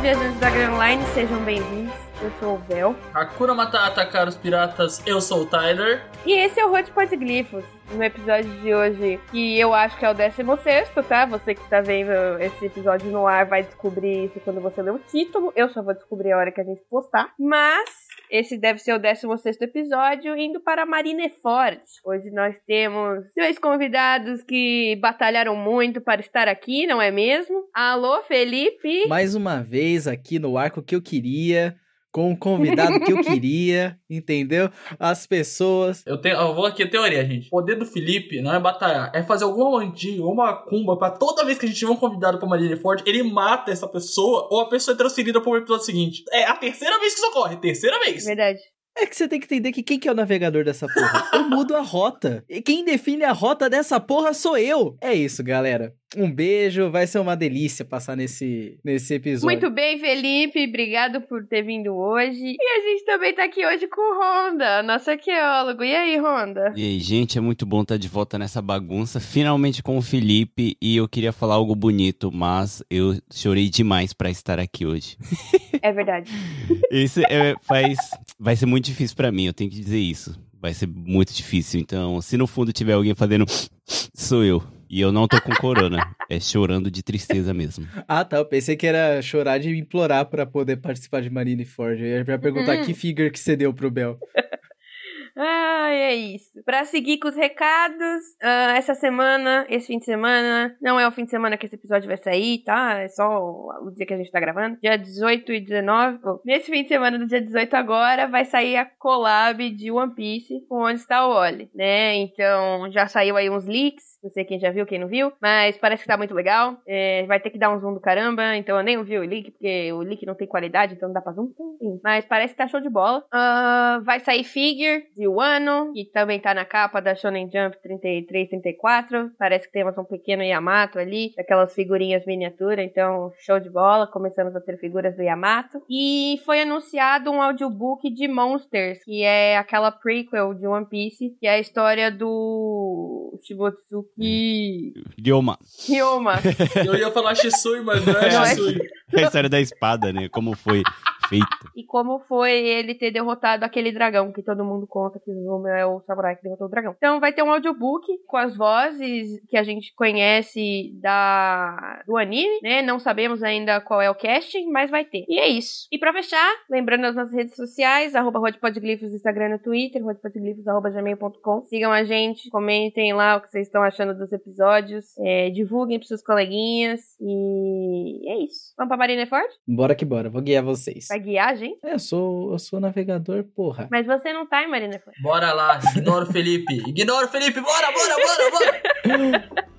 viajantes da Grand Line, sejam bem-vindos. Eu sou o Bel. Hakuna Matata, caros piratas, eu sou o Tyler. E esse é o Hot Podglifos, no episódio de hoje, que eu acho que é o 16, tá? Você que tá vendo esse episódio no ar vai descobrir isso quando você ler o título. Eu só vou descobrir a hora que a gente postar. Mas esse deve ser o 16 episódio, indo para Marineford. Hoje nós temos dois convidados que batalharam muito para estar aqui, não é mesmo? Alô, Felipe! Mais uma vez aqui no arco que eu queria com o convidado que eu queria, entendeu? As pessoas. Eu, tenho, eu vou aqui a teoria, gente. O poder do Felipe não é batalhar, é fazer alguma mandinha, uma cumba pra toda vez que a gente tiver um convidado pra Marineford, ele mata essa pessoa ou a pessoa é transferida pro episódio seguinte. É a terceira vez que isso ocorre, terceira vez. Verdade. É que você tem que entender que quem que é o navegador dessa porra? Eu mudo a rota. E quem define a rota dessa porra sou eu. É isso, galera. Um beijo, vai ser uma delícia passar nesse, nesse episódio. Muito bem, Felipe, obrigado por ter vindo hoje. E a gente também tá aqui hoje com o Honda, nosso arqueólogo. E aí, Honda? E aí, gente, é muito bom estar de volta nessa bagunça, finalmente com o Felipe. E eu queria falar algo bonito, mas eu chorei demais para estar aqui hoje. É verdade. Isso é, faz, vai ser muito difícil para mim, eu tenho que dizer isso. Vai ser muito difícil. Então, se no fundo tiver alguém fazendo, sou eu. E eu não tô com corona. É chorando de tristeza mesmo. Ah, tá. Eu pensei que era chorar de implorar pra poder participar de Marineford. Eu ia perguntar Uhum. que figure que você deu pro Bel. Ai, é isso. Pra seguir com os recados, ah, essa semana, esse fim de semana, não é o fim de semana que esse episódio vai sair, tá? É só o, o dia que a gente tá gravando. Dia 18 e 19. Bom, nesse fim de semana do dia 18 agora, vai sair a collab de One Piece com Onde Está o Oli, né? Então, já saiu aí uns leaks. Não sei quem já viu, quem não viu, mas parece que tá muito legal. É, vai ter que dar um zoom do caramba, então eu nem ouvi o leak, porque o leak não tem qualidade, então não dá pra zoom. Mas parece que tá show de bola. Ah, vai sair figure de Wano, que também tá na capa da Shonen Jump 33, 34. Parece que temos um pequeno Yamato ali, aquelas figurinhas miniatura, então show de bola. Começamos a ter figuras do Yamato. E foi anunciado um audiobook de Monsters, que é aquela prequel de One Piece, que é a história do Shibotsuki Ryoma. Ryoma. Eu ia falar Shisui, mas não é Não é Shisui. É a história da espada, né? Como foi feita. e como foi ele ter derrotado aquele dragão, que todo mundo conta que o Zuma é o samurai que derrotou o dragão. Então vai ter um audiobook com as vozes que a gente conhece da do anime, né? Não sabemos ainda qual é o casting, mas vai ter. E é isso. E pra fechar, lembrando as nossas redes sociais, arroba rodpodglifos Instagram e no Twitter, rodpodglifos arroba gmail.com. Sigam a gente, comentem lá o que vocês estão achando dos episódios, é, divulguem pros seus coleguinhas e é isso. Vamos pra Marineford? Bora que bora, vou guiar vocês. Vai guiar a gente? É, eu sou, eu sou navegador, porra. Mas você não tá em Marineford. Bora lá, ignora o Felipe. Ignora o Felipe, bora, bora, bora, bora.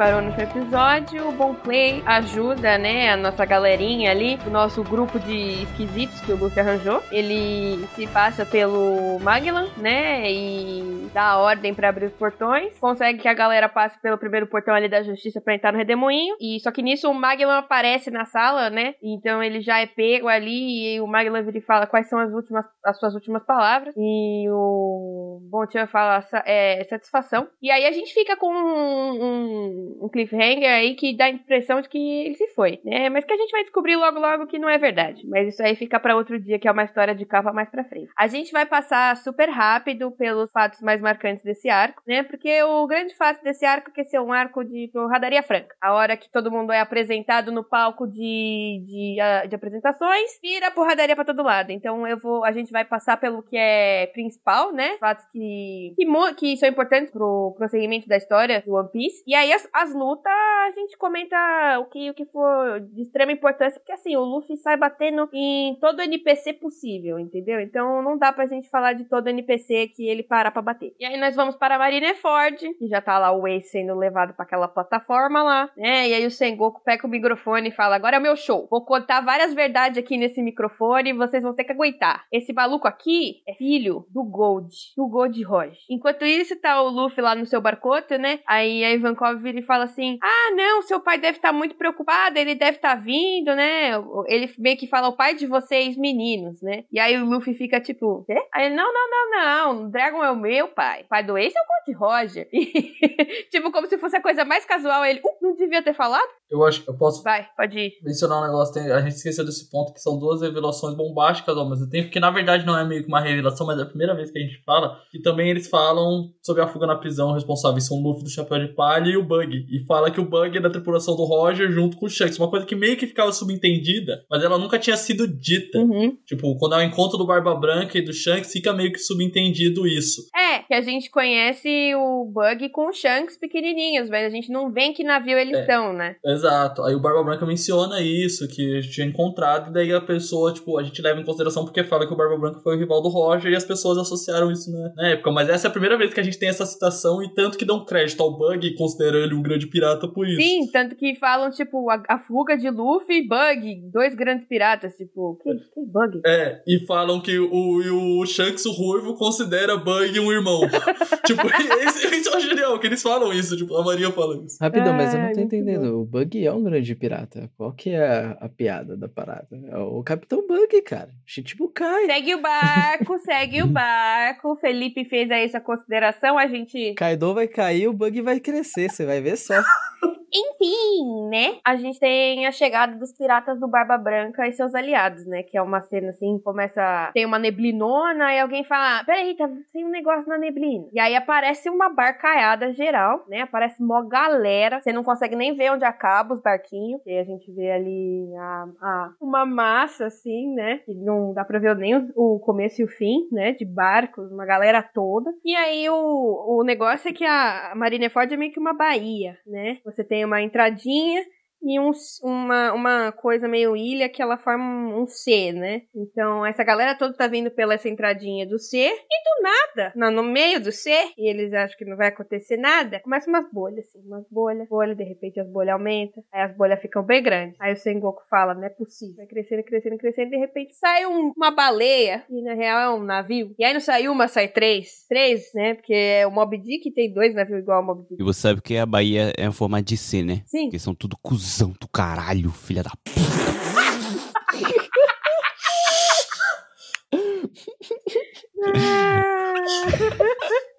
parou no episódio, o Bom Play ajuda, né, a nossa galerinha ali, o nosso grupo de esquisitos que o Luffy arranjou. Ele se passa pelo Magellan, né, e dá a ordem pra abrir os portões. Consegue que a galera passe pelo primeiro portão ali da justiça pra entrar no Redemoinho. E só que nisso o Magellan aparece na sala, né, então ele já é pego ali e o Magellan vira e fala quais são as últimas, as suas últimas palavras. E o Bom Tchan fala é, satisfação. E aí a gente fica com um, um- um cliffhanger aí que dá a impressão de que ele se foi, né? Mas que a gente vai descobrir logo logo que não é verdade. Mas isso aí fica pra outro dia, que é uma história de capa mais pra frente. A gente vai passar super rápido pelos fatos mais marcantes desse arco, né? Porque o grande fato desse arco é que esse é um arco de porradaria franca. A hora que todo mundo é apresentado no palco de, de, ah, de apresentações, vira porradaria pra todo lado. Então eu vou, a gente vai passar pelo que é principal, né? Fatos que, que, que são importantes pro prosseguimento da história do One Piece. E aí as, as lutas a gente comenta o que, o que for de extrema importância, porque assim, o Luffy sai batendo em todo NPC possível, entendeu? Então não dá pra gente falar de todo NPC que ele para pra bater. E aí nós vamos para Marineford, que já tá lá o Ace sendo levado para aquela plataforma lá, né? E aí o Sengoku pega o microfone e fala: Agora é o meu show. Vou contar várias verdades aqui nesse microfone e vocês vão ter que aguentar. Esse maluco aqui é filho do Gold, do Gold Roger. Enquanto isso, tá o Luffy lá no seu barcote, né? Aí a Ivankov vira e fala assim: Ah, não, seu pai deve estar tá muito preocupado, ele deve estar tá vindo, né? Ele meio que fala: O pai de vocês, meninos, né? E aí o Luffy fica tipo: Quê? Aí ele: Não, não, não, não. O Dragon é o meu pai. O pai do Ace é o Gold Roger. tipo, como se fosse a coisa mais casual. Ele: uh, Não devia ter falado? Eu acho que eu posso. Vai, pode ir. Mencionar um negócio, tem, a gente esqueceu desse ponto, que são duas revelações bombásticas ao mesmo tempo, que na verdade não é meio que uma revelação, mas é a primeira vez que a gente fala, que também eles falam sobre a fuga na prisão, responsáveis são o Luffy do Chapéu de Palha e o Bug. E fala que o Bug é da tripulação do Roger junto com o Shanks. Uma coisa que meio que ficava subentendida, mas ela nunca tinha sido dita. Uhum. Tipo, quando é o encontro do Barba Branca e do Shanks, fica meio que subentendido isso. É, que a gente conhece o Bug com o Shanks pequenininhos, mas a gente não vê em que navio eles É. estão, né? Exato. Aí o Barba Branca menciona isso, que a gente tinha encontrado, e daí a pessoa, tipo, a gente leva em consideração porque fala que o Barba Branca foi o rival do Roger e as pessoas associaram isso na, na época. Mas essa é a primeira vez que a gente tem essa citação e tanto que dão crédito ao Bug, considerando ele um grande pirata por isso. Sim, tanto que falam, tipo, a, a fuga de Luffy e Bug, dois grandes piratas, tipo, que, que Bug? É, e falam que o, e o Shanks, o Ruivo, considera Bug um irmão. tipo, esse, esse é o genial, que eles falam isso, tipo, a Maria fala isso. Rapidão, mas eu não tô muito entendendo. O Bug é um grande pirata. Qual que é a, a piada da parada? É o Capitão Bug, cara. Chichibukai. Segue o barco, segue o barco. O Felipe fez aí essa consideração, a gente. Kaido vai cair, o Bug vai crescer, você vai ver só. Enfim, né? A gente tem a chegada dos piratas do Barba Branca e seus aliados, né? Que é uma cena assim, começa. Tem uma neblinona e alguém fala: Peraí, tá, tem um negócio na neblina. E aí aparece uma barcaiada geral, né? Aparece mó galera. Você não consegue nem ver onde acaba os barquinhos. E a gente vê ali a, a- uma massa, assim, né? Que não dá pra ver nem o, o começo e o fim, né? De barcos, uma galera toda. E aí o, o negócio é que a Marineford é meio que uma baía, né? Você tem uma entradinha e um, uma, uma coisa meio ilha que ela forma um C, né? Então essa galera toda tá vindo pela essa entradinha do C e do nada, na- no meio do C, e eles acham que não vai acontecer nada, começa umas bolhas, assim, umas bolhas, bolha, de repente as bolhas aumentam, aí as bolhas ficam bem grandes. Aí o Sengoku fala, não é possível, vai crescendo, crescendo, crescendo, de repente sai um- uma baleia, e na real é um navio. E aí não sai uma, sai três. Três, né? Porque é o Mob Dick tem dois navios igual ao Mob Dick. E você sabe que a Bahia é em forma de C, né? Sim. Porque são tudo cuzão do caralho, filha da.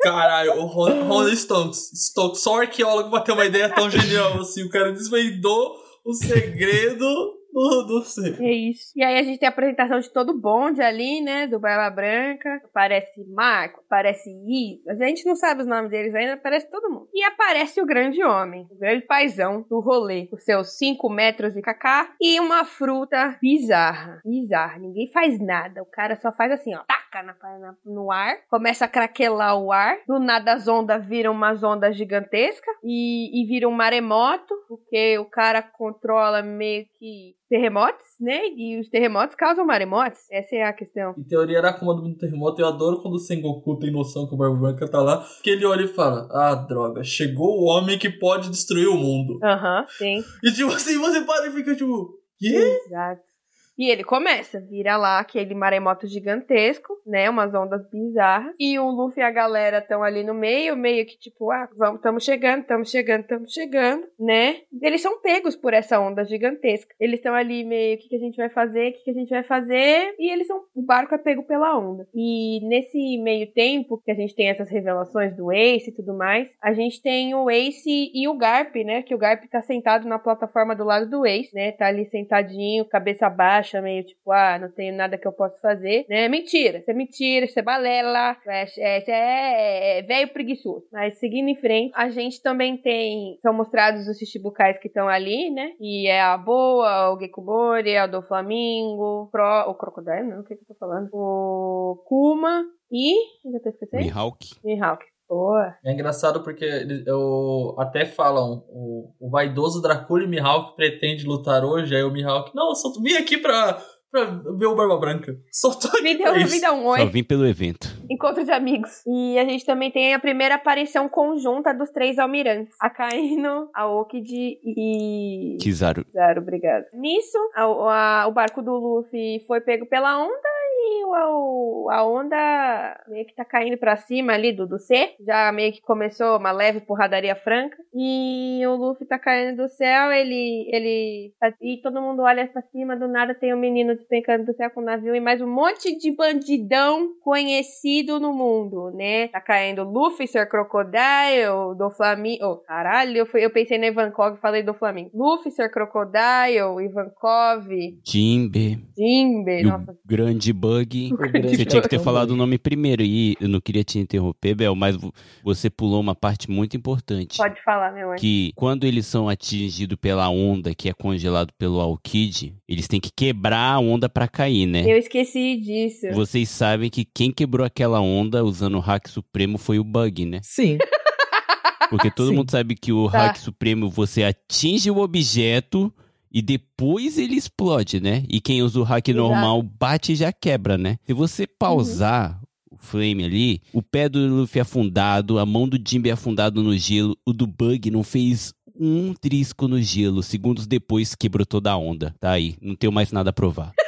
Caralho, o Ronald Stokes, Stokes, só arqueólogo pra ter uma ideia tão genial assim. O cara desvendou o segredo do, do. É isso. E aí a gente tem a apresentação de todo o bonde ali, né? Do Barba Branca. Aparece Marco, aparece I. A gente não sabe os nomes deles ainda, aparece todo mundo. E aparece o grande homem, o grande paizão do rolê, com seus 5 metros de cacá e uma fruta bizarra. Bizarra. Ninguém faz nada. O cara só faz assim, ó. Taca na, na- no ar, começa a craquelar o ar. Do nada as ondas viram umas ondas gigantescas e, e vira um maremoto, porque o cara controla meio que terremotos, né? E os terremotos causam maremotos. Essa é a questão. Em teoria era Akuma do terremoto. Eu adoro quando o Sengoku tem noção que o Barba Branca tá lá. Que ele olha e fala: Ah, droga, chegou o homem que pode destruir o mundo. Aham, sim. E tipo assim, você para e fica tipo: Quê? Exato. E ele começa, vira lá aquele maremoto gigantesco, né? Umas ondas bizarras. E o Luffy e a galera estão ali no meio, meio que tipo, ah, vamos, estamos chegando, estamos chegando, estamos chegando, né? Eles são pegos por essa onda gigantesca. Eles estão ali meio, o que, que a gente vai fazer, o que, que a gente vai fazer? E eles são, o barco é pego pela onda. E nesse meio tempo que a gente tem essas revelações do Ace e tudo mais, a gente tem o Ace e o Garp, né? Que o Garp tá sentado na plataforma do lado do Ace, né? Tá ali sentadinho, cabeça baixa, meio tipo, ah, não tenho nada que eu possa fazer, né? Mentira, isso é mentira, isso é balela, é, é, isso é, é velho preguiçoso. Mas seguindo em frente, a gente também tem, são mostrados os Shichibukais que estão ali, né? E é a Boa, o Gekumori, a do Flamingo, Pro, o Crocodile, não, o que, que eu tô falando? O Kuma e. Já tô esquecendo? Mihawk. Mihawk. Boa. É engraçado porque eles eu, até falam, o, o vaidoso Dracula e Mihawk pretende lutar hoje, aí o Mihawk, não, eu só vim aqui pra, pra ver o Barba Branca. Só tô aqui Me deu, me dá um oi. Só vim pelo evento. Encontro de amigos. E a gente também tem a primeira aparição conjunta dos três almirantes. A Kaino, a Okid e... Kizaru. Claro, obrigado. Nisso, a- a- o barco do Luffy foi pego pela onda o- a onda meio que tá caindo pra cima ali do, do C. Já meio que começou uma leve porradaria franca. E o Luffy tá caindo do céu, ele. ele tá- e todo mundo olha pra cima, do nada tem um menino despencando do céu com o navio e mais um monte de bandidão conhecido no mundo, né? Tá caindo Luffy, Sir Crocodile, do Flamingo. Oh, caralho, eu, fui- eu pensei no Ivankov e falei do Flamengo. Luffy, Sir Crocodile, Ivankov, Jimbe. Jimbe, o nossa. grande bug. Grande Você tinha que ter bug. falado o nome primeiro e eu não queria te interromper, Bel, mas vo- você pulou uma parte muito importante. Pode falar, meu anjo. Que quando eles são atingidos pela onda, que é congelado pelo Alkid, eles têm que quebrar a onda pra cair, né? Eu esqueci disso. Vocês sabem que quem quebrou aquela onda usando o hack supremo foi o Bug, né? Sim. Porque todo Sim. mundo sabe que o Tá. hack supremo você atinge o objeto e depois ele explode, né? E quem usa o hack Exato. normal bate e já quebra, né? Se você pausar o frame ali, o pé do Luffy afundado, a mão do Jimbe afundado no gelo, o do Bug não fez um trisco no gelo. Segundos depois quebrou toda a onda. Tá aí, não tenho mais nada a provar.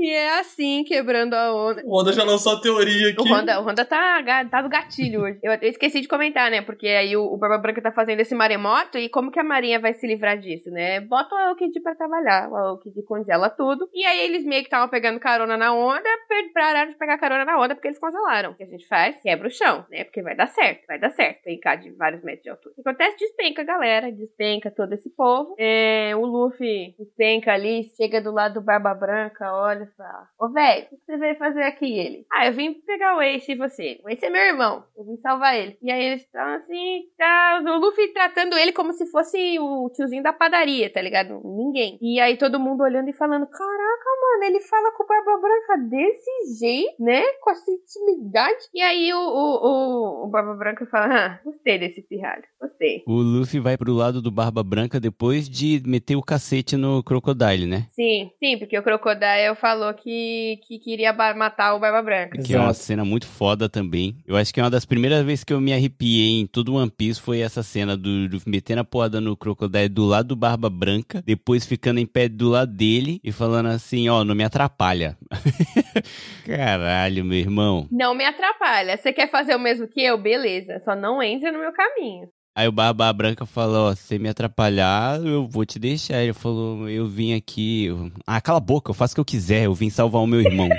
E é assim, quebrando a onda. O Honda já lançou a teoria aqui. O Honda, o Honda tá, tá do gatilho hoje. Eu, eu esqueci de comentar, né? Porque aí o, o Barba Branca tá fazendo esse maremoto e como que a Marinha vai se livrar disso, né? Bota o Aokid pra trabalhar. O Aokid congela tudo. E aí eles meio que estavam pegando carona na onda, pararam de pegar carona na onda porque eles congelaram. O que a gente faz? Quebra o chão, né? Porque vai dar certo, vai dar certo. Tem cá de vários metros de altura. O que acontece? Despenca a galera, despenca todo esse povo. É, o Luffy despenca ali, chega do lado do Barba Branca, olha fala: Ô, velho, o que você veio fazer aqui? Ele. Ah, eu vim pegar o Ace e você. O Ace é meu irmão. Eu vim salvar ele. E aí eles estão assim, tá. O Luffy tratando ele como se fosse o tiozinho da padaria, tá ligado? Ninguém. E aí todo mundo olhando e falando: Caraca, mano, ele fala com o Barba Branca desse jeito, né? Com essa intimidade. E aí o, o, o, o Barba Branca fala: Ah, gostei desse pirralho. Gostei. O Luffy vai pro lado do Barba Branca depois de meter o cacete no Crocodile, né? Sim, sim, porque o Crocodile falou que, que queria matar o Barba Branca. Que é uma Exato. cena muito foda também. Eu acho que é uma das primeiras vezes que eu me arrepiei em todo One Piece foi essa cena do, do metendo a porrada no Crocodile do lado do Barba Branca, depois ficando em pé do lado dele e falando assim, ó, não me atrapalha. Caralho, meu irmão. Não me atrapalha. Você quer fazer o mesmo que eu? Beleza. Só não entre no meu caminho. Aí o Barba Branca falou, ó, se você me atrapalhar, eu vou te deixar. Ele falou, eu vim aqui... eu- Ah, cala a boca, eu faço o que eu quiser, eu vim salvar o meu irmão.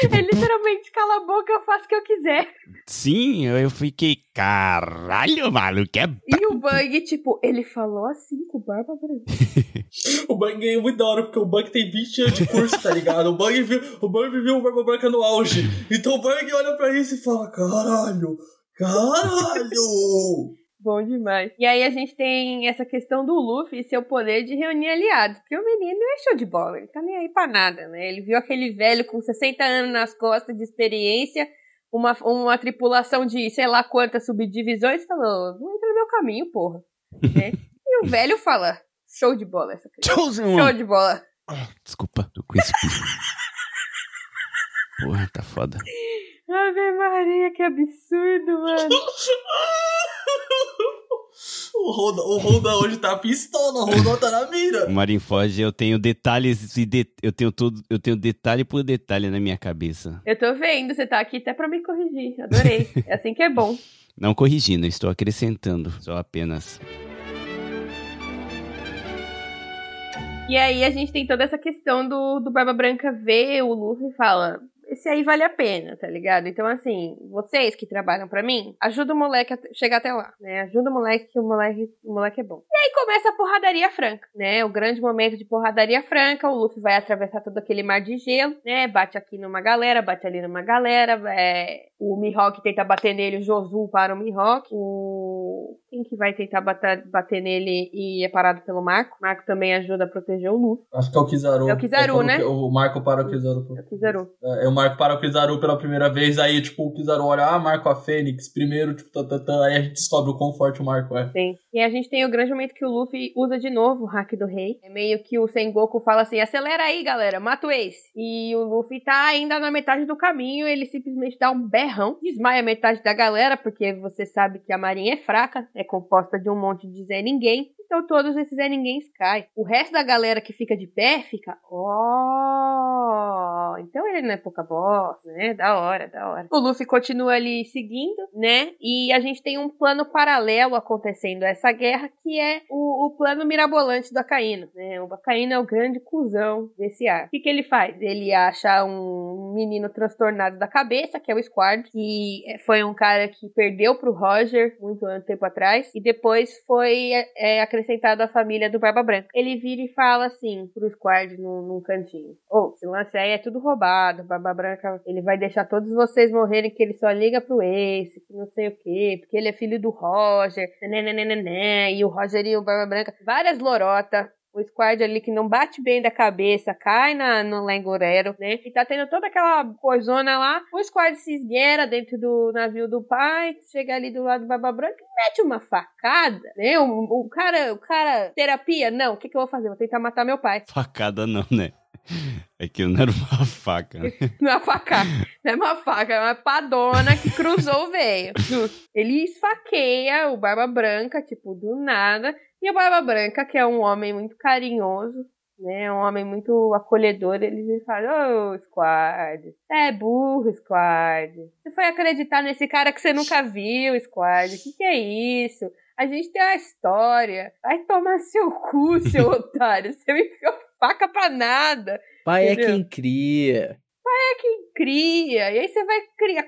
Tipo, É literalmente cala a boca, eu faço o que eu quiser. Sim, eu fiquei, caralho, maluco, é E o Bug, tipo, ele falou assim com o Barba Branca. O Bug ganhou muito da hora, porque o Bug tem 20 anos de curso, tá ligado? O Bug viu o, Bug viu o Barba Branca no auge. Então o Bug olha pra isso e fala: caralho, caralho. Bom demais. E aí a gente tem essa questão do Luffy e seu poder de reunir aliados. Porque o menino é show de bola, ele tá nem aí pra nada, né? Ele viu aquele velho com 60 anos nas costas de experiência, uma, uma tripulação de sei lá quantas subdivisões, e falou: não entra no meu caminho, porra. né? E o velho fala: show de bola essa criança. Chosen Show de bola. Desculpa, tô com esse. Porra, tá foda. Ave Maria, que absurdo, mano. O Honda, o Honda hoje tá pistola, o Honda tá na mira. Marineford, eu tenho detalhes e de- eu tenho todo, eu tenho detalhe por detalhe na minha cabeça. Eu tô vendo, você tá aqui até pra me corrigir. Adorei. É assim que é bom. Não corrigindo, estou acrescentando, só apenas. E aí a gente tem toda essa questão do, do Barba Branca ver o Luffy e fala. Esse aí vale a pena, tá ligado? Então, assim, vocês que trabalham pra mim, ajuda o moleque a chegar até lá, né? Ajuda o moleque que o moleque, o moleque é bom. E aí começa a porradaria franca, né? O grande momento de porradaria franca. O Luffy vai atravessar todo aquele mar de gelo, né? Bate aqui numa galera, bate ali numa galera. é, O Mihawk tenta bater nele, o Josu para o Mihawk. O... Quem que vai tentar bater, bater nele e é parado pelo Marco? O Marco também ajuda a proteger o Luffy. Acho que é o Kizaru. É o Kizaru, quando né? O Marco para o Kizaru. É o Kizaru. É, o Marco para o Kizaru pela primeira vez, aí, tipo, o Kizaru olha, ah, Marco a Fênix, primeiro, tipo, tá, tá, tá, aí a gente descobre o quão forte o Marco é. Sim. E a gente tem o grande momento que o Luffy usa de novo o hack do rei. É meio que o Sengoku fala assim: acelera aí, galera, mata o Ace. E o Luffy tá ainda na metade do caminho, ele simplesmente dá um berrão, desmaia metade da galera, porque você sabe que a marinha é fraca, é composta de um monte de Zé Ninguém. Então todos esses Zé Ninguém caem. O resto da galera que fica de pé fica, ó, então ele não é pouca bosta, né? Da hora, da hora. O Luffy continua ali seguindo, né? E a gente tem um plano paralelo acontecendo a essa guerra, que é o, o plano mirabolante do Acaíno, né? O Acaíno é o grande cuzão desse ar. O que, que ele faz? Ele acha um menino transtornado da cabeça, que é o Squad, que foi um cara que perdeu pro Roger muito tempo atrás, e depois foi é, acrescentado à família do Barba Branca. Ele vira e fala assim pro Squad num, num cantinho: Ô, oh, esse lance aí é tudo roubado, Barba Branca, ele vai deixar todos vocês morrerem, que ele só liga pro Ace, que não sei o que, porque ele é filho do Roger, né, e o Roger e o Barba Branca, várias lorotas o Squad ali que não bate bem da cabeça, cai na, no Langorero, né? E tá tendo toda aquela coisona lá. O Squad se esgueira dentro do navio do pai, chega ali do lado do Barba Branca e mete uma facada, né? O, o cara, o cara, terapia? Não, o que, que eu vou fazer? Vou tentar matar meu pai. Facada não, né? É que não era uma faca. Né? Não é uma faca. Não é uma faca, é uma padona que cruzou o veio. Ele esfaqueia o Barba Branca, tipo, do nada. E o Barba Branca, que é um homem muito carinhoso, né? Um homem muito acolhedor, ele fala, ô, oh, Squad, é burro, Squad. Você foi acreditar nesse cara que você nunca viu, Squad. O que, que é isso? A gente tem uma história. Vai tomar seu cu, seu otário. Você me enfiou faca pra nada. Pai entendeu? é quem cria. Pai é quem cria. E aí você vai criar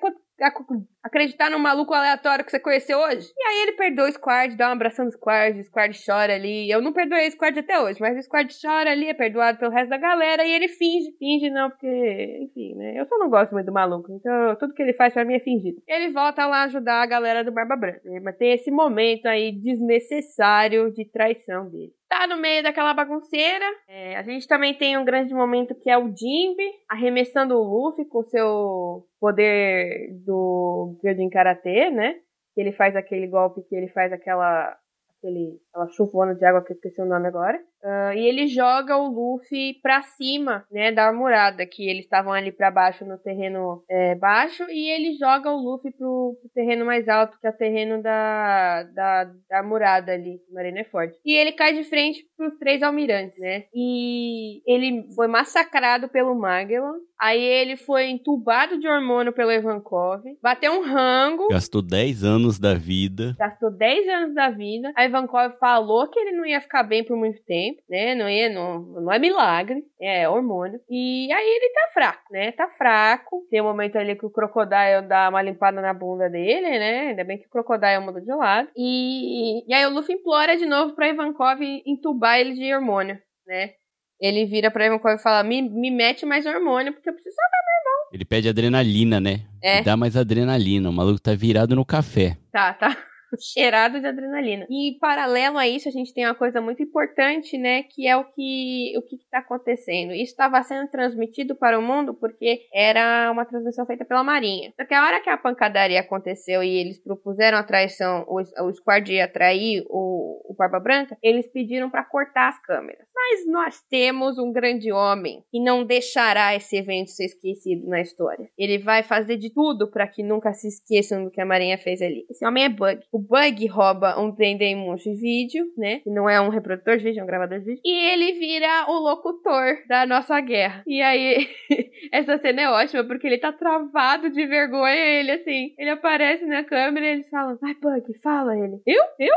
acreditar num maluco aleatório que você conheceu hoje. E aí ele perdoa o Squad, dá um abração no Squad, o Squad chora ali. Eu não perdoei o Squad até hoje, mas o Squad chora ali, é perdoado pelo resto da galera, e ele finge, finge não, porque, enfim, né? Eu só não gosto muito do maluco, então tudo que ele faz pra mim é fingido. Ele volta lá ajudar a galera do Barba Branca, né? mas tem esse momento aí desnecessário de traição dele tá no meio daquela bagunceira. É, a gente também tem um grande momento que é o Jimby arremessando o Luffy com seu poder do Gyojin Karate, né? Ele faz aquele golpe que ele faz aquela aquele, aquela chuvona de água que eu esqueci o nome agora. Uh, e ele joga o Luffy pra cima, né, da armurada, que eles estavam ali para baixo no terreno é, baixo, e ele joga o Luffy pro, pro, terreno mais alto, que é o terreno da, da, da armurada ali, Marineford. E ele cai de frente pros três almirantes, né, e ele foi massacrado pelo Magellan, aí ele foi entubado de hormônio pelo Ivankov, bateu um rango. Gastou 10 anos da vida. Gastou 10 anos da vida. A Ivankov falou que ele não ia ficar bem por muito tempo tempo, né? Não é, não, não é milagre, é hormônio. E aí ele tá fraco, né? Tá fraco. Tem um momento ali que o Crocodile dá uma limpada na bunda dele, né? Ainda bem que o Crocodile mudou de lado. E, e aí o Luffy implora de novo pra Ivankov entubar ele de hormônio, né? Ele vira pra Ivankov e fala: me, me mete mais hormônio, porque eu preciso salvar meu irmão. Ele pede adrenalina, né? É. Dá mais adrenalina. O maluco tá virado no café. Tá, tá. Cheirado de adrenalina. E paralelo a isso, a gente tem uma coisa muito importante, né, que é o que o que está acontecendo. Isso estava sendo transmitido para o mundo porque era uma transmissão feita pela Marinha. Só que a hora que a pancadaria aconteceu e eles propuseram a traição, o, o Squad ia trair o, o Barba Branca, eles pediram para cortar as câmeras. Mas nós temos um grande homem que não deixará esse evento ser esquecido na história. Ele vai fazer de tudo para que nunca se esqueçam do que a Marinha fez ali. Esse homem é Bug. O Bug rouba um Dendemush vídeo, né? Que não é um reprodutor de vídeo, é um gravador de vídeo. E ele vira o locutor da nossa guerra. E aí, essa cena é ótima, porque ele tá travado de vergonha. Ele, assim, ele aparece na câmera e eles falam, vai, Bug, fala ele. Eu? Eu?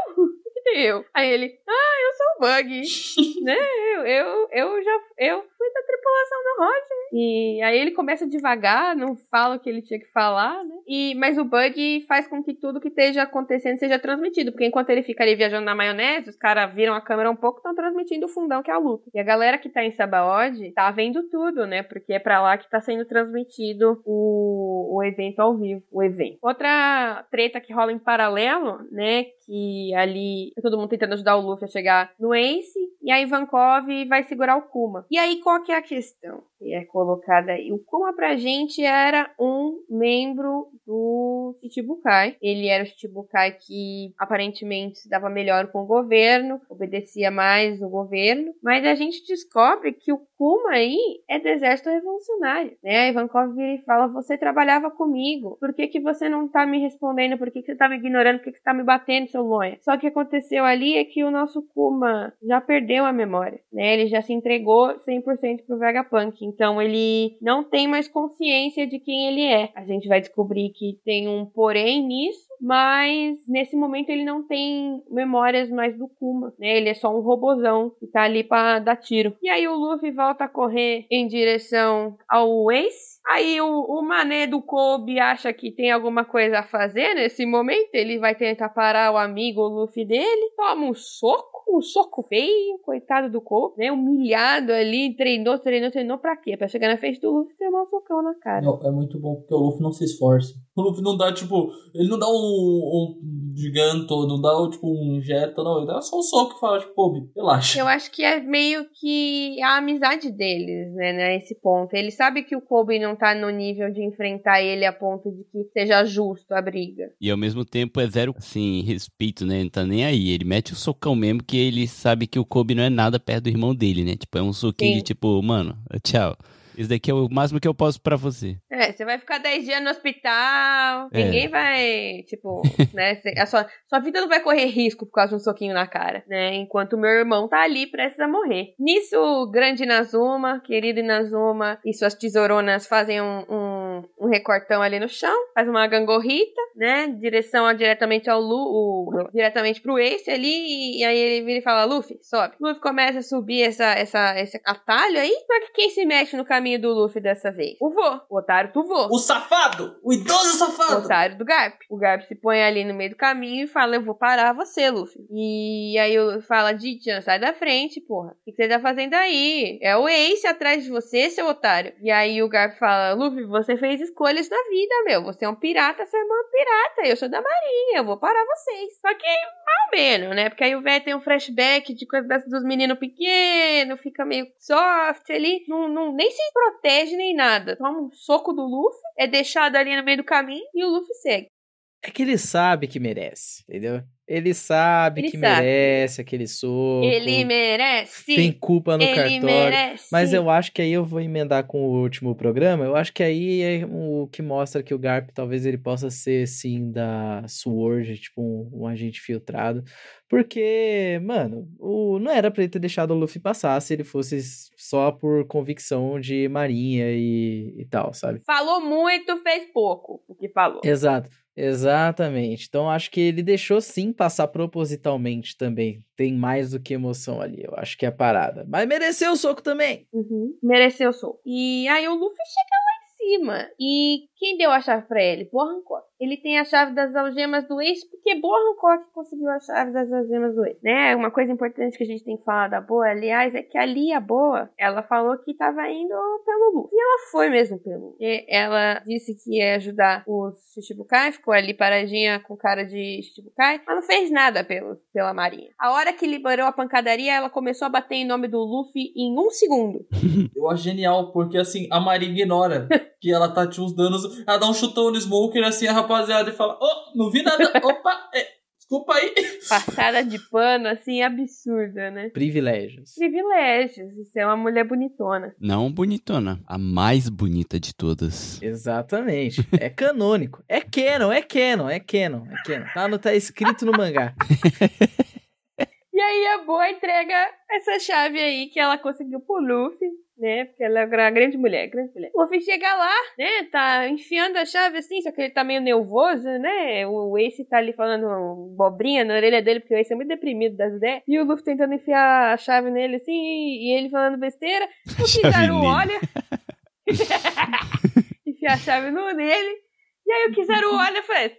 Eu. Aí ele, ah, eu sou o Bug. né? Eu, eu, eu já eu fui da tripulação do Roger. E aí ele começa devagar, não fala o que ele tinha que falar, né? E, mas o Bug faz com que tudo que esteja acontecendo seja transmitido. Porque enquanto ele fica ali viajando na maionese, os caras viram a câmera um pouco e estão transmitindo o fundão que é a luta. E a galera que tá em Sabaody tá vendo tudo, né? Porque é pra lá que tá sendo transmitido o, o evento ao vivo. O evento. Outra treta que rola em paralelo, né? Que ali todo mundo tentando ajudar o Luffy a chegar no Ace. E aí Ivankov vai segurar o Kuma. E aí qual que é a questão? Que é colocada aí. O Kuma pra gente era um membro do Chichibukai. Ele era o Chichibukai que aparentemente se dava melhor com o governo, obedecia mais o governo. Mas a gente descobre que o Kuma aí é do exército revolucionário. Né? A Ivankov vira e fala: Você trabalhava comigo. Por que, que você não tá me respondendo? Por que, que você tá me ignorando? Por que, que você tá me batendo, seu lonha? Só que aconteceu ali é que o nosso Kuma já perdeu a memória. Né? Ele já se entregou 100% pro Vegapunk. Então ele não tem mais consciência de quem ele é. A gente vai descobrir que tem um porém nisso mas nesse momento ele não tem memórias mais do Kuma, né? Ele é só um robozão que tá ali pra dar tiro. E aí o Luffy volta a correr em direção ao Ace. Aí o, o mané do Kobe acha que tem alguma coisa a fazer nesse momento. Ele vai tentar parar o amigo Luffy dele. Toma um soco um soco feio, coitado do Cole, né? Humilhado ali, treinou, treinou, treinou pra quê? Pra chegar na frente do Luffy e ter um socão na cara. Não, é muito bom porque o Luffy não se esforça. O Luffy não dá, tipo, ele não dá um, um giganto, não dá, tipo, um jeta, não. Ele dá só um soco e fala, tipo, pô, relaxa. Eu acho que é meio que a amizade deles, né, nesse ponto. Ele sabe que o Kobe não tá no nível de enfrentar ele a ponto de que seja justo a briga. E ao mesmo tempo é zero, assim, respeito, né? Não tá nem aí. Ele mete o socão mesmo que ele sabe que o Kobe não é nada perto do irmão dele, né? Tipo, é um soquinho Sim. de tipo, mano, tchau. Isso daqui é o máximo que eu posso pra você. É, você vai ficar 10 dias no hospital, É. ninguém vai, tipo, né, a sua, sua vida não vai correr risco por causa de um soquinho na cara, né, enquanto o meu irmão tá ali prestes a morrer. Nisso, o grande Inazuma, querido Inazuma e suas tesouronas fazem um, um, um recortão ali no chão, faz uma gangorrita, né, direção a- diretamente ao Lu, o- diretamente pro Ace ali, e aí ele vira e fala, Luffy, sobe. Luffy começa a subir essa, essa, esse atalho aí, só que quem se mexe no caminho do Luffy dessa vez? O vô, o otário do vô. O safado! O idoso O safado! otário do Garp. O Garp se põe ali no meio do caminho e fala: Eu vou parar você, Luffy. E aí eu fala: Dichan, sai da frente, porra. O que você tá fazendo aí? É o Ace atrás de você, seu otário. E aí o Garp fala: Luffy, você fez escolhas na vida, meu. Você é um pirata, sua irmã é um pirata. Eu sou da marinha, eu vou parar vocês. Só que mais ou menos, né? Porque aí o velho tem um flashback de coisa dessas dos meninos pequenos, fica meio soft ali, não, não, nem se protege nem nada. Toma um soco do Luffy, é deixado ali no meio do caminho e o Luffy segue. É que ele sabe que merece, entendeu? Ele sabe Ele que sabe. merece aquele soco. Ele merece! Tem culpa no ele cartório. merece! Mas eu acho que aí eu vou emendar com o último programa. Eu acho que aí é o que mostra que o Garp talvez ele possa ser, sim, da Sword, tipo um, um agente filtrado. Porque, mano, o, não era pra ele ter deixado o Luffy passar se ele fosse só por convicção de marinha e, e tal, sabe? Falou muito, fez pouco o que falou. Exato, exatamente. Então acho que ele deixou sim passar propositalmente também. Tem mais do que emoção ali, eu acho que é parada. Mas mereceu o soco também. Uhum. Mereceu o soco. E aí o Luffy chega lá em cima. E quem deu a chave pra ele? Boa Hancock. Ele tem a chave das algemas do ex, porque Boa Hancock conseguiu a chave das algemas do ex. Né? Uma coisa importante que a gente tem que falar da Boa, aliás, é que a Lia Boa, ela falou que tava indo pelo Luffy. E ela foi mesmo pelo Luffy. E Ela disse que ia ajudar os Shichibukai, ficou ali paradinha com cara de Shichibukai, mas não fez nada pelo, pela marinha. A hora que liberou a pancadaria, ela começou a bater em nome do Luffy em um segundo. Eu acho genial, porque assim, a Maria ignora que ela tá te uns danos. Ela dá um chutão no Smoker assim, a rapaziada, e fala: Oh, não vi nada. Opa, é, desculpa aí. Passada de pano, assim, absurda, né? Privilégios. Privilégios, isso é uma mulher bonitona. Não bonitona, a mais bonita de todas. Exatamente. É canônico. É canon, é canon, é canon, é canon. Tá, no, tá escrito no mangá. E aí a boa entrega essa chave aí que ela conseguiu pro Luffy. Né? Porque ela é uma grande mulher, grande mulher. O Luffy chega lá, né? Tá enfiando a chave assim, só que ele tá meio nervoso, né? O Ace tá ali falando bobrinha na orelha dele, porque o Ace é muito deprimido das ideias. E o Luffy tentando enfiar a chave nele assim, e, ele falando besteira. O Kizaru olha. enfiar a chave no nele. E aí o Kizaru olha e faz.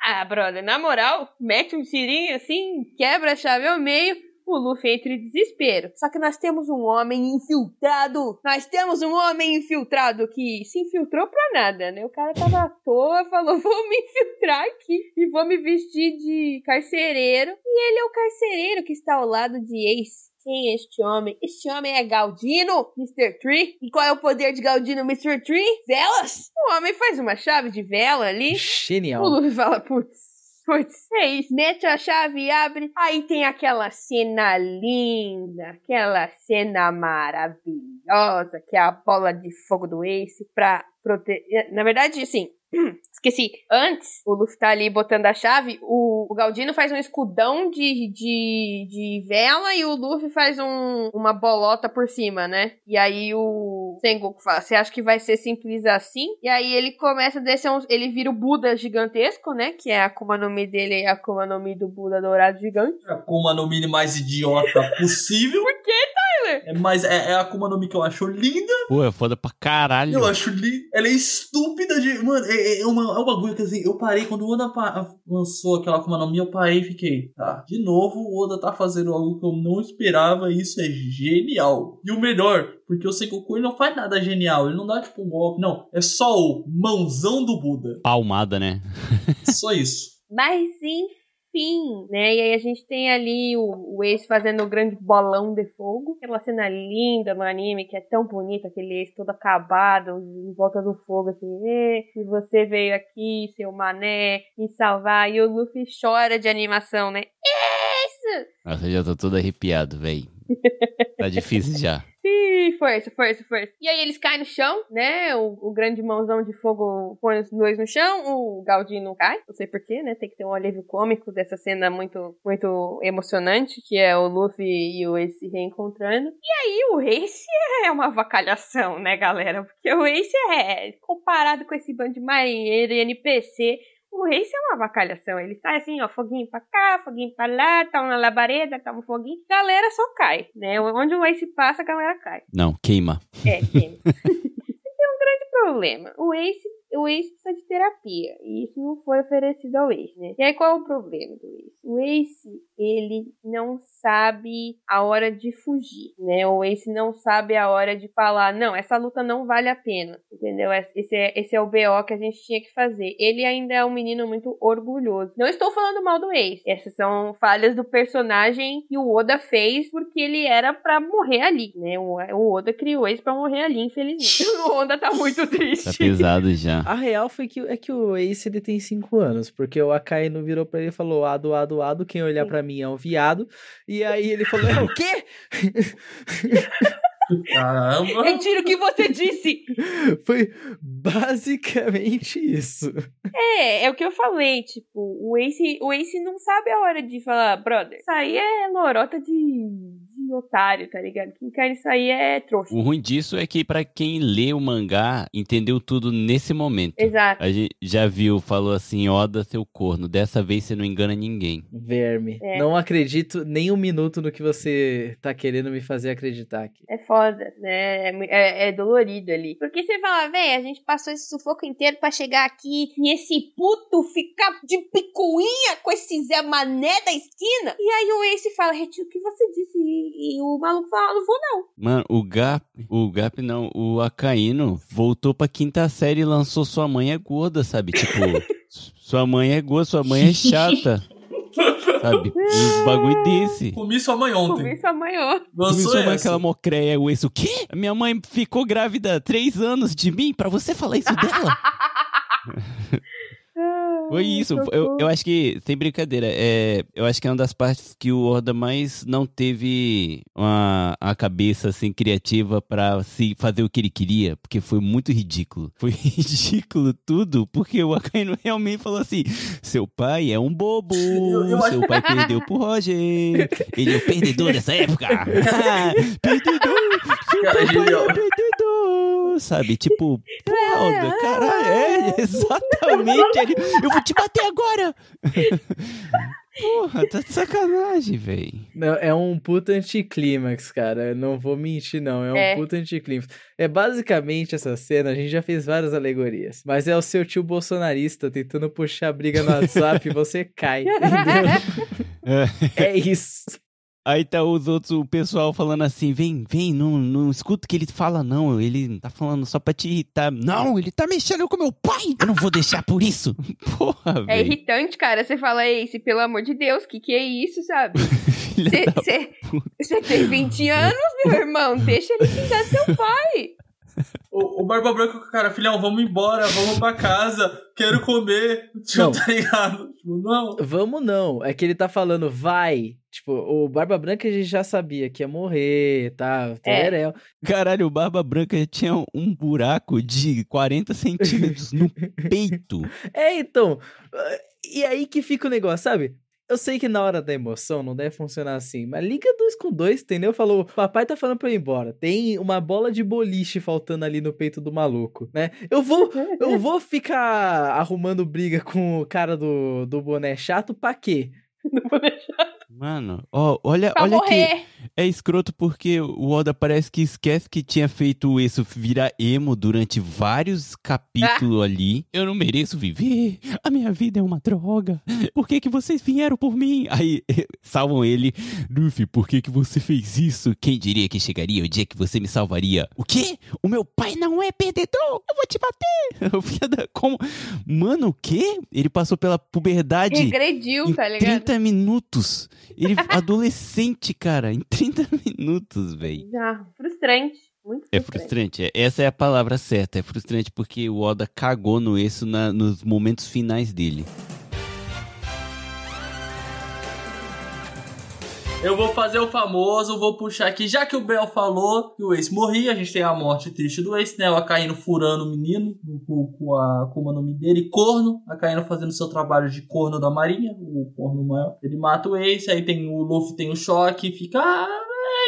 Ah, brother, na moral, mete um tirinho assim, quebra a chave ao meio, o Luffy entra em desespero. Só que nós temos um homem infiltrado. Nós temos um homem infiltrado que se infiltrou pra nada, né? O cara tava à toa, falou: vou me infiltrar aqui e vou me vestir de carcereiro. E ele é o carcereiro que está ao lado de Ace. Quem é este homem? Este homem é Galdino, Mr. Tree. E qual é o poder de Galdino, Mr. Tree? Velas! O homem faz uma chave de vela ali. O Genial. Luffy fala, putz, putz, é isso. Mete a chave abre. Aí tem aquela cena linda, aquela cena maravilhosa, que é a bola de fogo do Ace pra proteger. Na verdade, assim, Esqueci. Antes, o Luffy tá ali botando a chave, o, o Galdino faz um escudão de, de, de vela e o Luffy faz um, uma bolota por cima, né? E aí o Sengoku fala, você acha que vai ser simples assim? E aí ele começa a descer uns... Ele vira o Buda gigantesco, né? Que é a Akuma no Mi dele e a Akuma no Mi do Buda dourado gigante. A Akuma no Mi mais idiota possível. Por que, Tyler? É, mas é, é a Akuma no Mi que eu acho linda. Pô, é foda pra caralho. Eu acho linda. Ela é estúpida de. Mano, é, é, uma, é um bagulho que assim, eu parei quando o Oda lançou aquela Akuma no Mi, eu parei e fiquei. Tá, de novo o Oda tá fazendo algo que eu não esperava e isso é genial. E o melhor, porque o Sengoku ele não faz nada genial, ele não dá tipo um golpe, não. É só o mãozão do Buda. Palmada, né? Só isso. Mas enfim, né? E aí a gente tem ali o, o Ace fazendo o grande bolão de fogo. Aquela cena linda no anime, que é tão bonita, aquele Ace todo acabado, em volta do fogo, assim. "Ê, E você veio aqui, seu mané, me salvar. E o Luffy chora de animação, né? Isso! Nossa, eu já tô todo arrepiado, véi. Tá difícil já. Ih, força, força, força. E aí eles caem no chão, né? O, o grande mãozão de fogo põe os dois no chão, o Galdino cai. Não sei porquê, né? Tem que ter um alívio cômico dessa cena muito, muito emocionante, que é o Luffy e o Ace se reencontrando. E aí o Ace é uma avacalhação, né, galera? Porque o Ace é, comparado com esse bando de marinheiro e NPC, o Ace é uma avacalhação. Ele sai assim, ó, foguinho pra cá, foguinho pra lá, tá uma labareda, tá um foguinho. Galera só cai, né? Onde o Ace passa, a galera cai. Não, queima. É, tem. tem um grande problema. O Ace, o Ace precisa de terapia. E isso não foi oferecido ao Ace, né? E aí qual é o problema do Ace? O Ace, ele não sabe a hora de fugir, né? O Ace não sabe a hora de falar, não, essa luta não vale a pena, entendeu? Esse é, esse é o BO que a gente tinha que fazer. Ele ainda é um menino muito orgulhoso. Não estou falando mal do Ace. Essas são falhas do personagem que o Oda fez porque ele era pra morrer ali, né? O, o Oda criou Ace pra morrer ali, infelizmente. O Oda tá muito triste. Tá pesado já. A real foi que, é que o Ace ele tem 5 anos, porque o Akainu virou pra ele e falou: Ado, ado, ado, quem olhar Sim. pra mim é um viado. E aí ele falou: é o quê? Caramba. Retiro o que você disse! Foi basicamente isso. É, é o que eu falei, tipo, o Ace, o Ace não sabe a hora de falar, brother, isso aí é lorota de, de otário, tá ligado? Quem cai nisso aí é trouxa. O ruim disso é que pra quem lê o mangá, entendeu tudo nesse momento. Exato. A gente já viu, falou assim, Oda, seu corno, dessa vez você não engana ninguém. Verme. É. Não acredito nem um minuto no que você tá querendo me fazer acreditar aqui. É foda, né? É, é- é dolorido ali. Porque você fala, véi, a gente passou esse sufoco inteiro pra chegar aqui e esse puto ficar de picuinha com esse Zé Mané da esquina. E aí o Ace fala, retiro o que você disse. E, e o maluco fala, não vou não. Mano, o Gap, o Gap não, o Akaino voltou pra quinta série e lançou Sua Mãe é Gorda, sabe? Tipo, sua mãe é gorda, sua mãe é chata. sabe? Um bagulho desse. Comi sua mãe ontem. Comi sua mãe ó. Comi Lançou sua mãe essa. aquela mocreia, o esse, o quê? A minha mãe ficou grávida há três anos de mim pra você falar isso dela? Foi isso. Eu, eu acho que, sem brincadeira, é, eu acho que é uma das partes que o Oda mais não teve uma, a cabeça assim criativa pra se fazer o que ele queria, porque foi muito ridículo. Foi ridículo tudo, porque o Akainu realmente falou assim: seu pai é um bobo, eu seu pai perdeu pro Roger, ele é o perdedor dessa época. perdedor, seu pai é perdedor, sabe? Tipo, porra, Oda, caralho, é exatamente. Ele, eu vou te bater agora. Porra, tá de sacanagem. Não, é um puta anticlímax, cara. Eu Não vou mentir, não. É um É. puta anticlímax. É basicamente essa cena, a gente já fez várias alegorias. Mas é o seu tio bolsonarista tentando puxar a briga no WhatsApp e você cai, entendeu? É isso. Aí tá os outros, o pessoal falando assim, vem, vem, não, não escuta o que ele fala não, ele tá falando só pra te irritar. Não, ele tá mexendo com meu pai, eu não vou deixar por isso. Porra, É velho. irritante, cara. Você fala, Ace, pelo amor de Deus, que que é isso, sabe? Filha da Você tem 20 anos, meu irmão. Deixa ele xingar seu pai. O, o Barba Branca, cara, filhão, vamos embora, vamos pra casa, quero comer. Tipo, Não. tá ligado? Tipo, não. Vamos não. É que ele tá falando, vai. Tipo, o Barba Branca a gente já sabia que ia morrer, tá? Tererel. Caralho, o Barba Branca tinha um buraco de 40 centímetros no peito. É, então. E aí que fica o negócio, sabe? Eu sei que na hora da emoção não deve funcionar assim, mas liga dois com dois, entendeu? Falou, papai tá falando pra eu ir embora. Tem uma bola de boliche faltando ali no peito do maluco, né? Eu vou, eu vou ficar arrumando briga com o cara do, do boné chato pra quê? Mano, ó, olha, Pra olha que morrer. é escroto porque o Oda parece que esquece que tinha feito isso virar emo durante vários capítulos ali. Eu não mereço viver. A minha vida é uma droga. Por que que vocês vieram por mim? Aí salvam ele. Luffy, por que que você fez isso? Quem diria que chegaria o dia que você me salvaria? O quê? O meu pai não é perdedor? Eu vou te bater. Filha Como? Mano, o quê? Ele passou pela puberdade Regrediu, em tá ligado? 30 minutos. Ele adolescente, cara, em 30 minutos, velho. Ah, frustrante. Muito É frustrante. frustrante, é- essa é a palavra certa. É frustrante porque o Oda cagou no isso na- nos momentos finais dele. Eu vou fazer o famoso, vou puxar aqui, já que o Bel falou que o Ace morria, a gente tem a morte triste do Ace, né? O Akainu furando o menino com, com a, com o nome dele, corno. Akainu fazendo seu trabalho de corno da marinha, o corno maior. Ele mata o Ace, aí tem o Luffy tem o choque, fica. Ah,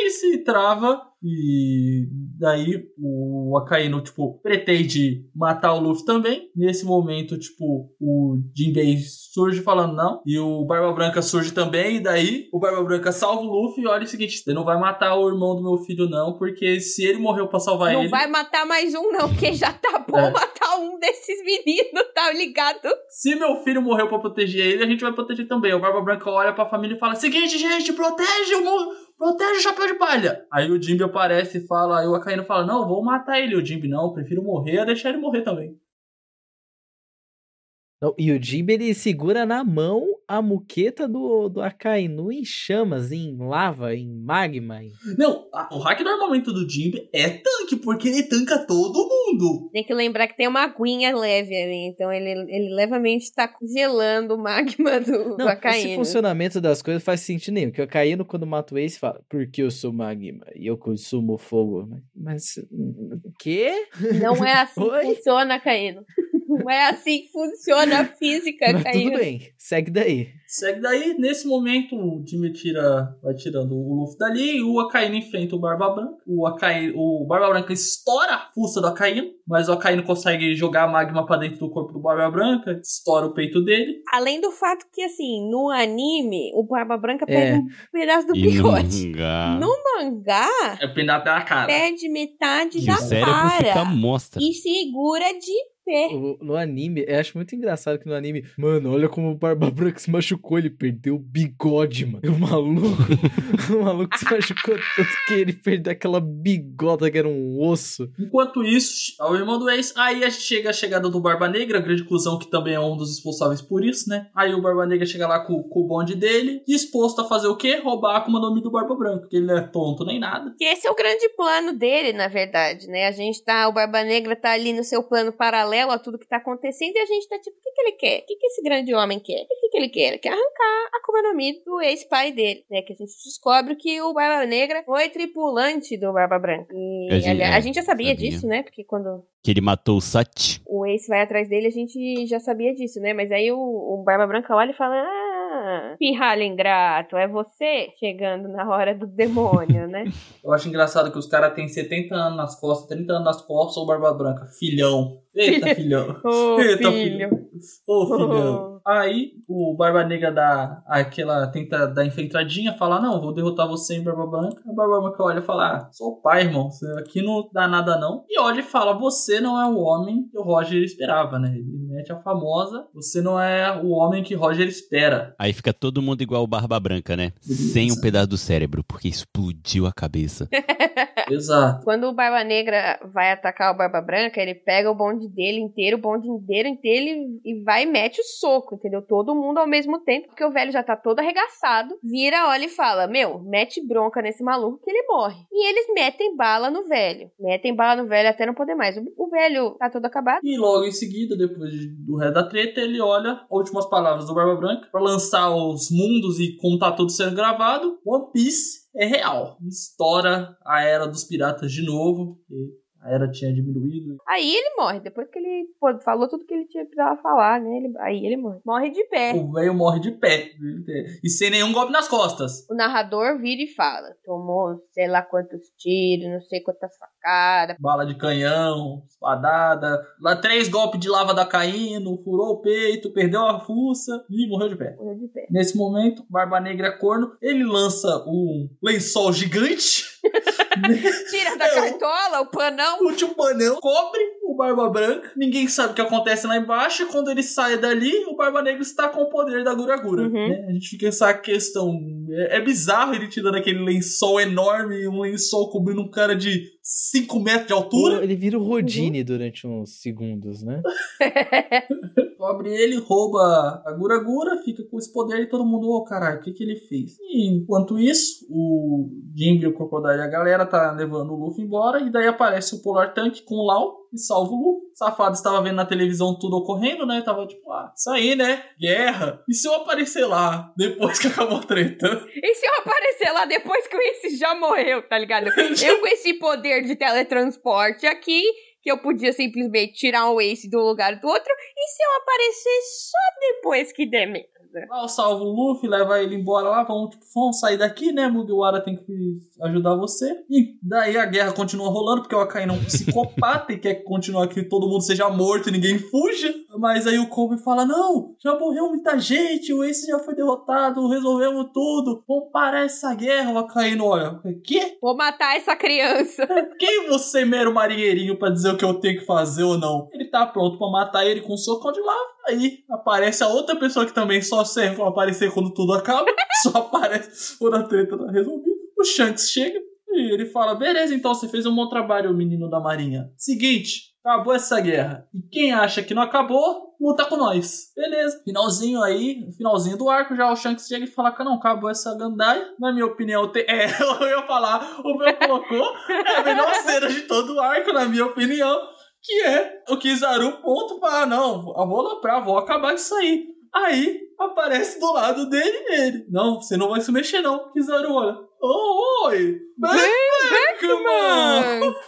Ace, trava. E daí o Akainu, tipo, pretende matar o Luffy também. Nesse momento, tipo, o Jinbei surge falando não. E o Barba Branca surge também. E daí o Barba Branca salva o Luffy. E olha o seguinte: você não vai matar o irmão do meu filho, não. Porque se ele morreu pra salvar Não ele. vai matar mais um, não, porque já tá bom É. matar um desses meninos, tá ligado? Se meu filho morreu pra proteger ele, a gente vai proteger também. O Barba Branca olha pra família e fala: Seguinte, gente, protege o mundo. Protege o chapéu de palha. Aí o Jimby aparece e fala, aí o Akainu fala, não, vou matar ele. O Jimby, não, prefiro morrer a deixar ele morrer também. Não, e o Jimbe, ele segura na mão a muqueta do, do Akainu em chamas, em lava, em magma. Em... Não, a- o hack do armamento do Jimby é tanque, porque ele tanca todo mundo. Tem que lembrar que tem uma aguinha leve ali, então ele, ele levemente tá gelando o magma do, do Não, esse Akainu. funcionamento das coisas faz sentido nenhum. Que o Akainu, quando mata o Ace, fala, porque eu sou magma e eu consumo fogo. Mas, hum, o quê? Não é assim Oi? que funciona, Akainu. Não é assim que funciona a física, Mas Akainu. tudo bem, segue daí. Segue daí, nesse momento o Jimmy tira, vai tirando o Luffy dali e o Akainu enfrenta o Barba Branca. O, Akainu, o Barba Branca estoura a fuça do Akainu, mas o Akainu consegue jogar magma pra dentro do corpo do Barba Branca, estoura o peito dele. Além do fato que, assim, no anime, o Barba Branca É. pega um pedaço do E no bigode. mangá, No mangá, É pendado pela cara. perde metade que da o cérebro fica cara mostra. e segura de O- no anime, eu acho muito engraçado que no anime, mano, olha como o Barba Branca se machucou, ele perdeu o bigode, mano. E o maluco, o maluco se machucou tanto que ele perdeu aquela bigota que era um osso. Enquanto isso, ao irmão do ex, aí a gente chega a chegada do Barba Negra, grande cuzão que também é um dos responsáveis por isso, né? Aí o Barba Negra chega lá com, com o bonde dele, disposto a fazer o quê? Roubar a Akuma no Mi do Barba Branca, porque ele não é tonto nem nada. Que esse é o grande plano dele, na verdade, né? A gente tá, o Barba Negra tá ali no seu plano paralelo paralelo a tudo que tá acontecendo e a gente tá tipo, o que, que ele quer? O que, que esse grande homem quer? O que, que ele quer? Ele quer arrancar a Mi do ex-pai dele, né? Que a gente descobre que o Barba Negra foi tripulante do Barba Branca. E A gente- aliás, é, a gente já sabia, sabia. disso, né? Porque quando Que ele matou o Sati. o ex vai atrás dele, a gente já sabia disso, né? Mas aí o, o Barba Branca olha e fala: Ah, pirralho ingrato, é você chegando na hora do demônio, né? Eu acho engraçado que os caras têm 70 anos nas costas, 30 anos nas costas, ou Barba Branca. Filhão. Eita, filhão. Ô, Eita, filho. Ô, filhão. Aí o Barba Negra dá aquela. tenta dar infiltradinha, fala: Não, vou derrotar você em Barba Branca. A Barba Branca olha e fala: Ah, sou o pai, irmão. Você aqui não dá nada, não. E olha e fala: Você não é o homem que o Roger esperava, né? Ele mete a famosa: Você não é o homem que Roger espera. Aí fica todo mundo igual o Barba Branca, né? Sem um pedaço do cérebro, porque explodiu a cabeça. Exato. Quando o Barba Negra vai atacar o Barba Branca, ele pega o bonde dele inteiro, o bonde inteiro inteiro e- e vai e mete o soco, entendeu? Todo mundo ao mesmo tempo, porque o velho já tá todo arregaçado, vira, olha e fala: Meu, mete bronca nesse maluco que ele morre. E eles metem bala no velho. Metem bala no velho até não poder mais. O, velho tá todo acabado. E logo em seguida, depois de- do resto da treta, ele olha as últimas palavras do Barba Branca pra lançar os mundos e tá tudo sendo gravado, One Piece é real. Estoura a era dos piratas de novo, porque a era tinha diminuído. Aí ele morre. Depois que ele pô, falou tudo que ele tinha precisava falar, né? Ele- aí ele morre. Morre de pé. O velho morre de pé. E sem nenhum golpe nas costas. O narrador vira e fala: Tomou sei lá quantos tiros, não sei quantas facadas. Bala de canhão, espadada, lá três golpes de lava da caindo, furou o peito, perdeu a fuça e morreu de pé. Morreu de pé. Nesse momento, Barba Negra é corno, ele lança um lençol gigante. Tira da o- cartola o panão. O tio Panão cobre o Barba Branca. Ninguém sabe o que acontece lá embaixo. E quando ele sai dali, o Barba Negra está com o poder da Gura Gura. Uhum. né? A gente fica essa questão. É, é bizarro ele tirando aquele lençol enorme, um lençol cobrindo um cara de 5 metros de altura. Ele vira o Rodine durante uns segundos, né? Cobre ele, rouba a Gura Gura, fica com esse poder e todo mundo, ô caralho, o que, que ele fez? E enquanto isso, o Jimby, o Crocodile e a galera tá levando o Luffy embora, e daí aparece o Polar Tank com o Lau e salva o Luffy. O safado estava vendo na televisão tudo ocorrendo, né? Tava tipo, ah, isso aí, né? Guerra. E se eu aparecer lá depois que acabou a treta? E se eu aparecer lá depois que o Ace já morreu, tá ligado? Eu com esse poder de teletransporte aqui, que eu podia simplesmente tirar o Ace de um lugar do outro, e se eu aparecer só depois que der merda? Lá eu salvo o Luffy, leva ele embora lá, vamos, tipo, vamos sair daqui, né? Mugiwara tem que ajudar você. E daí a guerra continua rolando, porque o Akainu é um psicopata e quer continuar que todo mundo seja morto e ninguém fuja. Mas aí o Kobe fala: Não, já morreu muita gente, o Ace já foi derrotado, resolvemos tudo, vamos parar essa guerra. O Akainu olha: Quê? Vou matar essa criança. Quem é você, mero marinheirinho, pra dizer o que eu tenho que fazer ou não? Ele tá pronto pra matar ele com um socão de lava. Aí aparece a outra pessoa que também só serve pra aparecer quando tudo acaba. só aparece quando a treta tá resolvida. O Shanks chega e ele fala: Beleza, então você fez um bom trabalho, menino da marinha. Seguinte. Acabou essa guerra. E quem acha que não acabou, luta com nós. Beleza. Finalzinho aí, finalzinho do arco, já o Shanks chega e fala não, acabou essa gandaia. Na minha opinião, tem... é, eu ia falar, o meu colocou, é a melhor cena de todo o arco, na minha opinião, que é o Kizaru ponto para, não, eu vou aloprar, vou acabar isso aí. Aí, aparece do lado dele ele. Não, você não vai se mexer não, Kizaru, olha. Oh, oi! Beckman!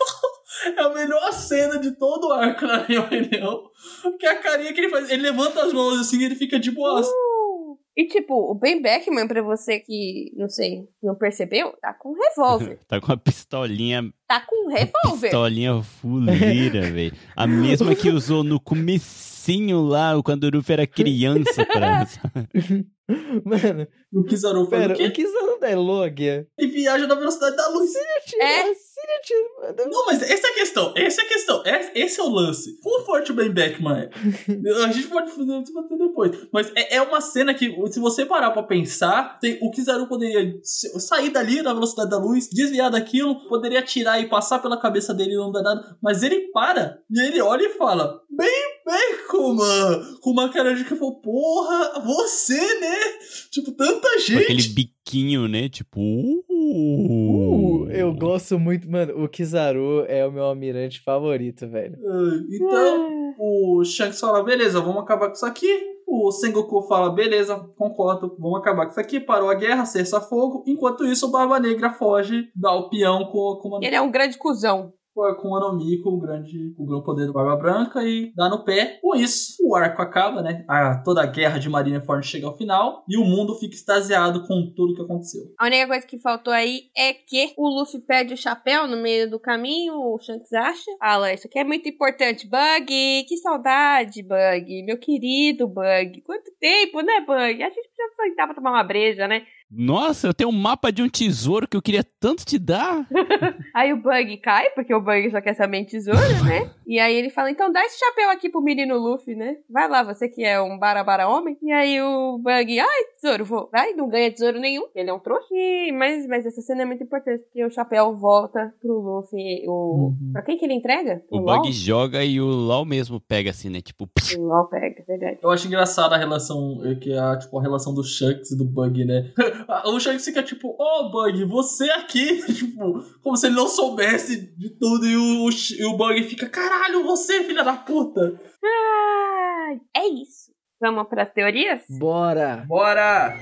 É a melhor cena de todo o arco, na minha opinião. Que é a carinha que ele faz. Ele levanta as mãos assim e ele fica de boa. E tipo, o Ben Beckman, pra você que, não sei, não percebeu, tá com um revólver. Tá com uma pistolinha, Tá com um revólver. pistolinha fuleira, velho. A mesma que usou no comecinho lá, quando o Ruff era criança. Pra... Mano, O Kizaru faz pera, o quê? o isso não é Logia? Ele viaja na velocidade da luz. É. Tira. Não, mas essa é a questão. Essa é a questão. Esse, esse é o lance. Quão forte o Ben Beckman é? A gente pode fazer isso depois. Mas é, é uma cena que, se você parar pra pensar, tem, o Kizaru poderia sair dali na velocidade da luz, desviar daquilo, poderia atirar e passar pela cabeça dele e não dar nada. Mas ele para e ele olha e fala: Ben Com uma, com uma cara de que falou, porra, você, né? Tipo, tanta Com gente. aquele biquinho, né? Tipo. Uh, Uh, eu gosto muito, mano. O Kizaru é o meu almirante favorito, velho. Ah, Então, o Shanks fala, beleza, vamos acabar com isso aqui. O Sengoku fala, beleza, concordo, vamos acabar com isso aqui. Parou a guerra, cessa-fogo. Enquanto isso, o Barba Negra foge, dá o peão com, com, uma, Ele é um grande cuzão. Com o Anomiko, o grande, o grande poder do Barba Branca, e dá no pé. Com isso, o arco acaba, né? A, toda a guerra de Marineford chega ao final, e o mundo fica extasiado com tudo que aconteceu. A única coisa que faltou aí é que o Luffy perde o chapéu no meio do caminho, o Shanks acha. Fala, isso aqui é muito importante. Bug, que saudade, Bug. Meu querido Bug. Quanto tempo, né, Bug? A gente precisa sentar pra tomar uma breja, né? Nossa, eu tenho um mapa de um tesouro que eu queria tanto te dar. Aí o Bug cai, porque o Bug só quer saber em tesouro, né? E aí ele fala, então dá esse chapéu aqui pro menino Luffy, né? Vai lá, você que é um barabara homem. E aí o Bug, ai, tesouro, vou. Vai, não ganha tesouro nenhum. Ele é um trouxa. E, mas, mas essa cena é muito importante, porque o chapéu volta pro Luffy. O... Uhum. Pra quem que ele entrega? O Pro Bug LOL? joga e o LOL mesmo pega assim, né? Tipo, O LOL pega, verdade. Eu acho engraçada a relação, eh, que é a, tipo, a relação do Shanks e do Bug, né? o Shanks fica tipo, ô oh, Bug, você aqui, tipo, como se ele não soubesse de tudo, e o, e o Bug fica, caralho, você, filha da puta! Ai, é isso. Vamos pras teorias? Bora! Bora!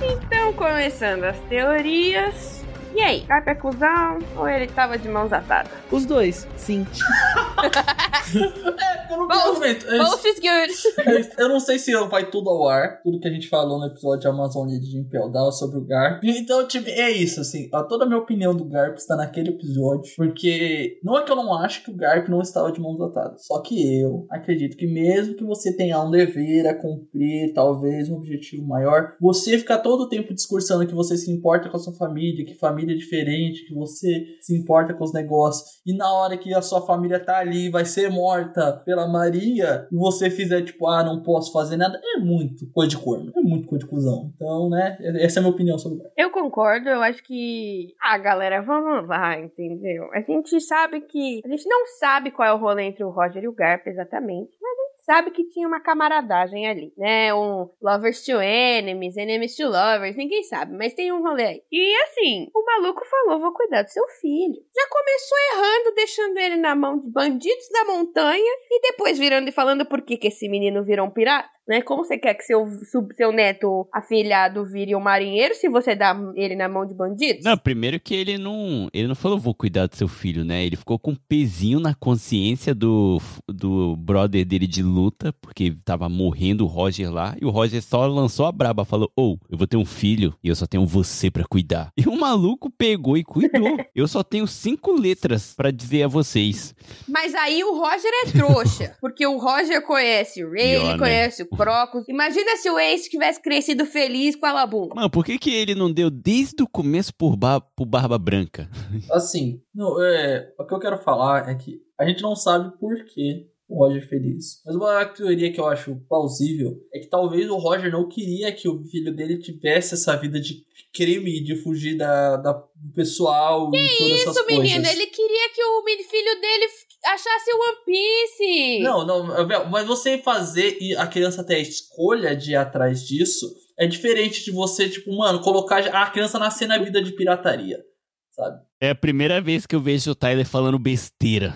Então, começando as teorias. E aí, Garp é cuzão ou ele tava de mãos atadas? Os dois, sim. Eu não Both. argumento. É. Both is good. É. Eu não sei se vai tudo ao ar, tudo que a gente falou no episódio de Amazônia de Impel Down sobre o Garp. Então, tipo, é isso, assim. ó, Toda a minha opinião do Garp está naquele episódio, porque não é que eu não acho que o Garp não estava de mãos atadas. Só que eu acredito que mesmo que você tenha um dever a cumprir, talvez um objetivo maior, você ficar todo o tempo discursando que você se importa com a sua família, que família é diferente, que você se importa com os negócios, e na hora que a sua família tá ali, vai ser morta pela Maria, e você fizer tipo, ah, não posso fazer nada, é muito coisa de corno, é muito coisa de cuzão. Então, né, essa é a minha opinião sobre o Garp. Eu concordo, eu acho que. Ah, galera, vamos lá, entendeu? A gente sabe que. A gente não sabe qual é o rolê entre o Roger e o Garp exatamente, mas a gente sabe que tinha uma camaradagem ali, né? Um lovers to enemies, enemies to lovers, ninguém sabe, mas tem um rolê aí. E assim, o maluco falou: vou cuidar do seu filho. Já começou errando, deixando ele na mão de bandidos da montanha e depois virando e falando por que, que esse menino virou um pirata. Né? Como você quer que seu, seu neto afilhado vire um marinheiro se você dá ele na mão de bandidos? Não, primeiro que ele não. Ele não falou, vou cuidar do seu filho, né? Ele ficou com um pezinho na consciência do, do brother dele de luta, porque tava morrendo o Roger lá. E o Roger só lançou a braba, falou: Ô, eu vou ter um filho e eu só tenho você pra cuidar. E o maluco pegou e cuidou. eu só tenho cinco letras pra dizer a vocês. Mas aí o Roger é trouxa. porque o Roger conhece o Ray, Pior, ele né? conhece o Imagina se o Ace tivesse crescido feliz com a Labum. Mano, por que, que ele não deu desde o começo por ba pro Barba Branca? Assim, não, é, o que eu quero falar é que a gente não sabe por que o Roger fez isso. Mas uma teoria que eu acho plausível é que talvez o Roger não queria que o filho dele tivesse essa vida de crime, de fugir da, da do pessoal e todas essas Isso, coisas. menino, ele queria que o menino- filho dele achasse One Piece. Não, não, mas você fazer e a criança ter a escolha de ir atrás disso é diferente de você, tipo, mano, colocar a criança nascer na vida de pirataria, sabe? É a primeira vez que eu vejo o Tyler falando besteira.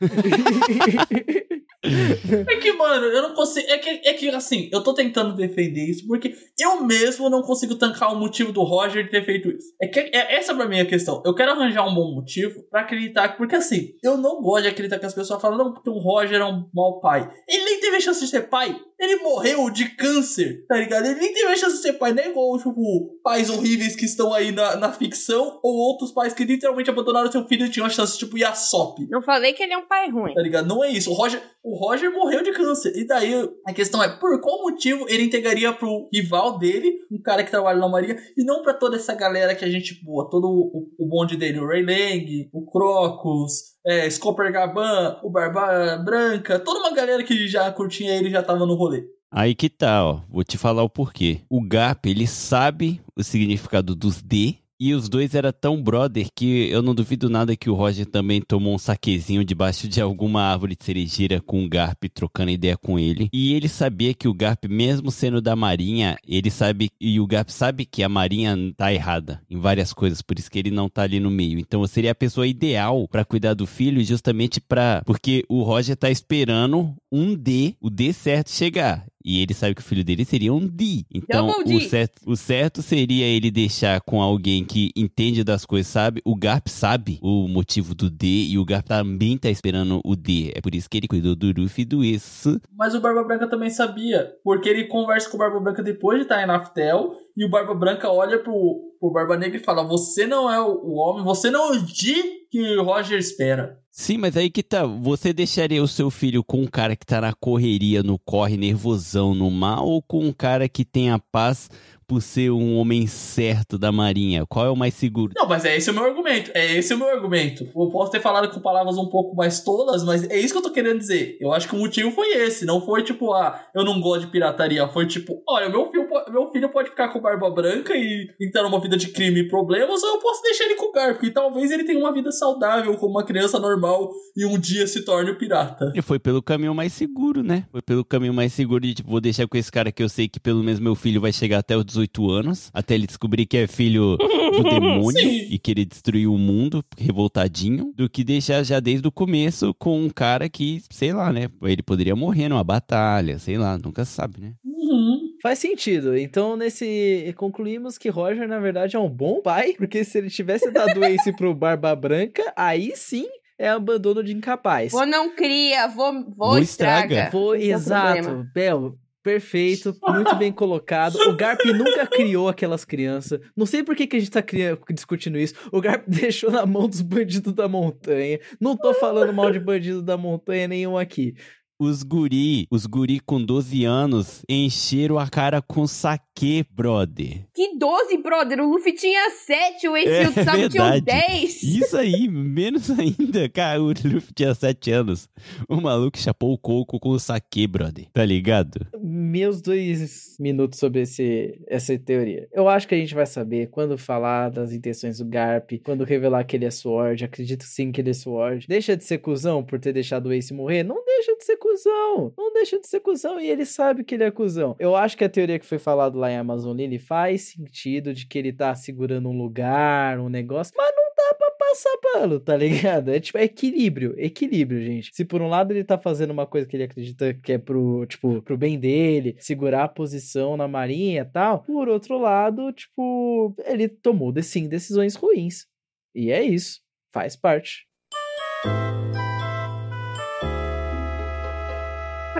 É que, mano, eu não consigo. É que, é que, assim, eu tô tentando defender isso porque eu mesmo não consigo tancar o motivo do Roger ter feito isso. É que é, essa pra mim é a questão. Eu quero arranjar um bom motivo pra acreditar. Porque, assim, eu não gosto de acreditar que as pessoas falam, não, porque o Roger é um mau pai. Ele nem teve a chance de ser pai. Ele morreu de câncer, tá ligado? Ele nem teve a chance de ser pai. Não é igual, tipo, pais horríveis que estão aí na, na ficção ou outros pais que literalmente abandonaram seu filho e tinham a chance, tipo, Yasop. Não falei que ele é um pai ruim. Tá ligado? Não é isso. O Roger, o Roger morreu de câncer. E daí a questão é por qual motivo ele entregaria pro rival dele, um cara que trabalha na Marinha, e não pra toda essa galera que a gente boa, todo o, o bonde dele, o Ray Lang, o Crocus, é, Gaban, o Barba Branca, toda uma galera que já curtia ele já tava no rolê. Aí que tá, ó. Vou te falar o porquê. O Garp, ele sabe o significado dos D e os dois era tão brother que eu não duvido nada que o Roger também tomou um saquezinho debaixo de alguma árvore de cerejeira com o Garp trocando ideia com ele. E ele sabia que o Garp, mesmo sendo da Marinha, ele sabe e o Garp sabe que a Marinha tá errada em várias coisas, por isso que ele não tá ali no meio. Então seria a pessoa ideal para cuidar do filho, justamente para porque o Roger tá esperando um D, o D certo chegar. E ele sabe que o filho dele seria um D. Então, o certo, o certo seria ele deixar com alguém que entende das coisas, sabe? O Garp sabe o motivo do D e o Garp também tá esperando o D. É por isso que ele cuidou do Ruffy e do isso. Mas o Barba Branca também sabia, porque ele conversa com o Barba Branca depois de estar em Naftel, e o Barba Branca olha pro, pro Barba Negra e fala: Você não é o, homem, você não é o Di que o Roger espera. Sim, mas aí que tá. Você deixaria o seu filho com um cara que tá na correria, no corre, nervosão, no mar, ou com um cara que tem a paz por ser um homem certo da marinha? Qual é o mais seguro? Não, mas é esse o meu argumento. É esse o meu argumento. Eu posso ter falado com palavras um pouco mais tolas, mas é isso que eu tô querendo dizer. Eu acho que o motivo foi esse. Não foi tipo, ah, eu não gosto de pirataria. Foi tipo, olha, meu filho, meu filho pode ficar com barba branca e entrar numa vida de crime e problemas, ou eu posso deixar ele com o Garp, porque talvez ele tenha uma vida saudável como uma criança normal e um dia se torne um pirata. Ele foi pelo caminho mais seguro, né? Foi pelo caminho mais seguro de, tipo, vou deixar com esse cara que eu sei que pelo menos meu filho vai chegar até os 18 anos, até ele descobrir que é filho do demônio Sim. e querer destruir o mundo, revoltadinho, do que deixar já desde o começo com um cara que, sei lá, né? Ele poderia morrer numa batalha, sei lá, nunca sabe, né? Uhum. Faz sentido. Então, nesse. Concluímos que Roger, na verdade, é um bom pai, porque se ele tivesse dado Ace pro Barba Branca, aí sim é abandono de incapaz. Vou não cria, vou, vou, Vou estraga. estraga. Esse é o exato. Bel. Perfeito, muito bem colocado. O Garp nunca criou aquelas crianças. Não sei por que, que a gente tá cria- discutindo isso. O Garp deixou na mão dos bandidos da montanha. Não tô falando mal de bandido da montanha nenhum aqui. Os guri, os guri com 12 anos encheram a cara com saque, brother. Que 12, brother. O Luffy tinha 7, o Ace É e tinham verdade. 10. Isso aí, menos ainda. Cara, o Luffy tinha 7 anos. O maluco chapou o coco com o saque, brother. Tá ligado? Meus dois minutos sobre esse, essa teoria. Eu acho que a gente vai saber quando falar das intenções do Garp, quando revelar que ele é Sword. Acredito sim que ele é Sword. Deixa de ser cuzão por ter deixado o Ace morrer? Não deixa de ser cuzão. Não deixa de ser cuzão e ele sabe que ele é cuzão. Eu acho que a teoria que foi falada lá em Amazon Lily faz sentido de que ele tá segurando um lugar, um negócio, mas não dá pra passar pano, tá ligado? É tipo, é equilíbrio, equilíbrio, gente. Se por um lado ele tá fazendo uma coisa que ele acredita que é pro, tipo, pro bem dele, segurar a posição na marinha e tal, por outro lado, tipo, ele tomou, sim, decisões ruins. E é isso, faz parte.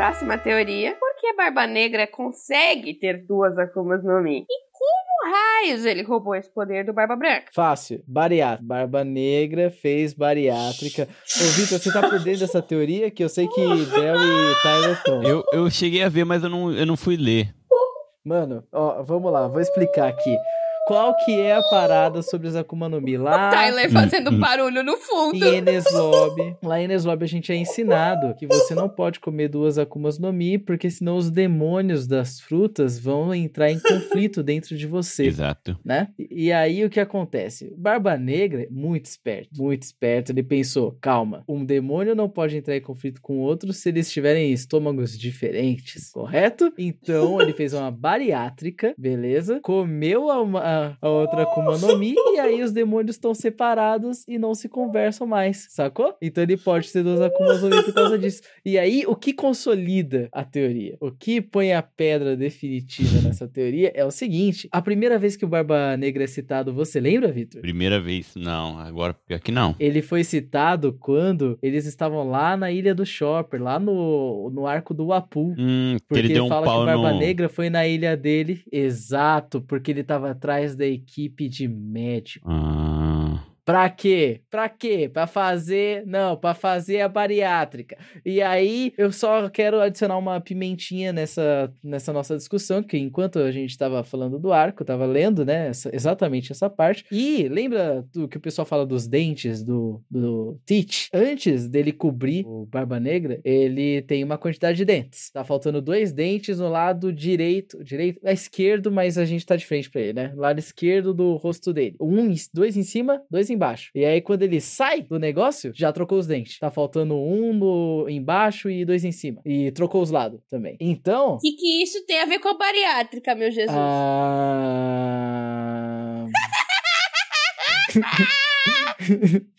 Próxima teoria. Por que Barba Negra consegue ter duas Akumas no Mi? E como raios ele roubou esse poder do Barba Branca? Fácil, bariátrica. Barba Negra fez bariátrica. Ô, Vitor, você tá por dentro dessa teoria que eu sei que Bel e Tyler estão. Eu, eu cheguei a ver, mas eu não, eu não fui ler. Mano, ó, vamos lá, vou explicar aqui. Qual que é a parada sobre os Akuma no Mi? Lá Tyler fazendo barulho no fundo. em Enes Lobby, lá em Enes Lobby a gente é ensinado que você não pode comer duas Akumas no Mi, porque senão os demônios das frutas vão entrar em conflito dentro de você. Exato. né? E e aí o que acontece? O Barba Negra, é muito esperto, muito esperto, ele pensou, calma, um demônio não pode entrar em conflito com outro se eles tiverem estômagos diferentes, correto? Então ele fez uma bariátrica, beleza? Comeu a, uma- a- a outra Akuma no Mi e aí os demônios estão separados e não se conversam mais, sacou? Então ele pode ter duas Akumas no Mi por causa disso. E aí o que consolida a teoria? O que põe a pedra definitiva nessa teoria é o seguinte, a primeira vez que o Barba Negra é citado, você lembra, Vitor? Primeira vez, não. Agora, pior que não. Ele foi citado quando eles estavam lá na ilha do Chopper, lá no, no arco do Apu. Hum, que Porque ele ele, deu um fala que o Barba no... Negra foi na ilha dele. Exato, porque ele tava atrás da equipe de médico. Ah, Pra quê? Pra quê? Pra fazer. Não, pra fazer a bariátrica. E aí, eu só quero adicionar uma pimentinha nessa, nessa nossa discussão, que enquanto a gente tava falando do arco, tava lendo, né? essa- exatamente essa parte. E lembra do que o pessoal fala dos dentes do, do Teach? Antes dele cobrir o Barba Negra, ele tem uma quantidade de dentes. Tá faltando dois dentes no lado direito. Direito? É esquerdo, mas a gente tá de frente pra ele, né? Lado esquerdo do rosto dele. Um, em- dois em cima, dois embaixo. E aí, quando ele sai do negócio, já trocou os dentes. Tá faltando um no embaixo e dois em cima. E trocou os lados também. Então. O que, que isso tem a ver com a bariátrica, meu Jesus? Ah...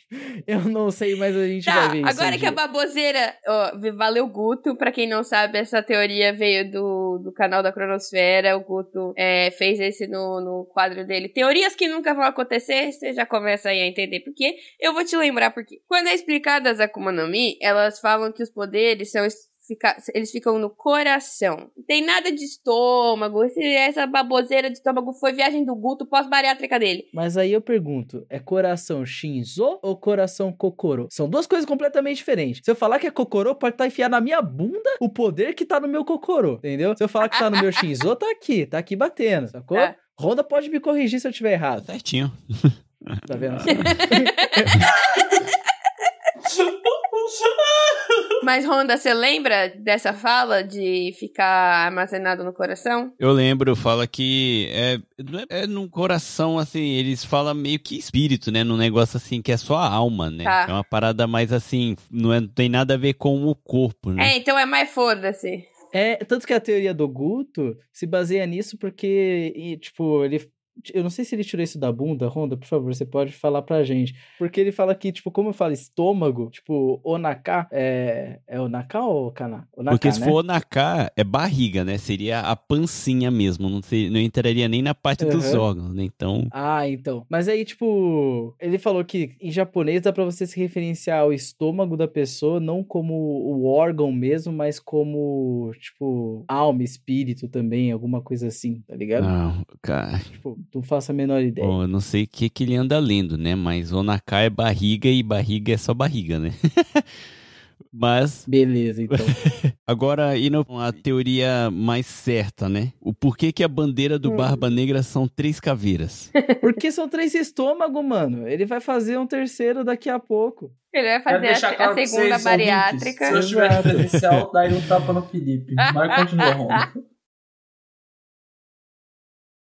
Eu não sei, mas a gente Tá, vai ver isso. agora um que a dia. baboseira. Ó, valeu, Guto. Pra quem não sabe, essa teoria veio do, do canal da Cronosfera. O Guto é, fez esse no, no quadro dele. Teorias que nunca vão acontecer. Você já começa aí a entender por quê. Eu vou te lembrar por quê. Quando é explicado as Akuma no Mi, elas falam que os poderes são. Fica- eles ficam no coração. Não tem nada de estômago. Esse- essa baboseira de estômago foi viagem do Guto pós-bariátrica dele. Mas aí eu pergunto: é coração Shinzo ou coração Kokoro? São duas coisas completamente diferentes. Se eu falar que é Kokoro, pode estar enfiado na minha bunda o poder que tá no meu Kokoro, entendeu? Se eu falar que tá no meu Shinzo, tá aqui, tá aqui batendo, sacou? Tá. Honda pode me corrigir se eu tiver Tá errado. certinho. Tá vendo? Mas, Honda, você lembra dessa fala de ficar armazenado no coração? Eu lembro, fala que é, é, é no coração, assim, eles falam meio que espírito, né? Num negócio assim que é só a alma, né? Tá. É uma parada mais assim, não, é, não tem nada a ver com o corpo, né? É, então é mais foda-se. É, tanto que a teoria do Guto se baseia nisso porque, e, tipo, ele. Eu não sei se ele tirou isso da bunda, Honda, por favor, você pode falar pra gente. Porque ele fala que, tipo, como eu falo estômago, tipo, onaka, é. É onaka ou kana? Onaka, Porque se né? for na cá, é barriga, né? Seria a pancinha mesmo, não, sei, não entraria nem na parte dos Aham. órgãos, né? Então, Ah, então. Mas aí, tipo, ele falou que em japonês dá pra você se referenciar ao estômago da pessoa, não como o órgão mesmo, mas como, tipo, alma, espírito também, alguma coisa assim, tá ligado? não, cara. Tipo, não faço a menor ideia. Bom, eu não sei o que, que ele anda lendo, né? Mas Onaká é barriga e barriga é só barriga, né? Mas, Beleza, então. agora indo a teoria mais certa, né? O porquê que a bandeira do Hum. Barba Negra são três caveiras. Porque são três estômagos, mano. Ele vai fazer um terceiro daqui a pouco. Ele vai fazer a, claro a segunda bariátrica. ouvintes, Se eu tivesse Exato. presencial, daria um tapa no Felipe. Mas continua, Ron.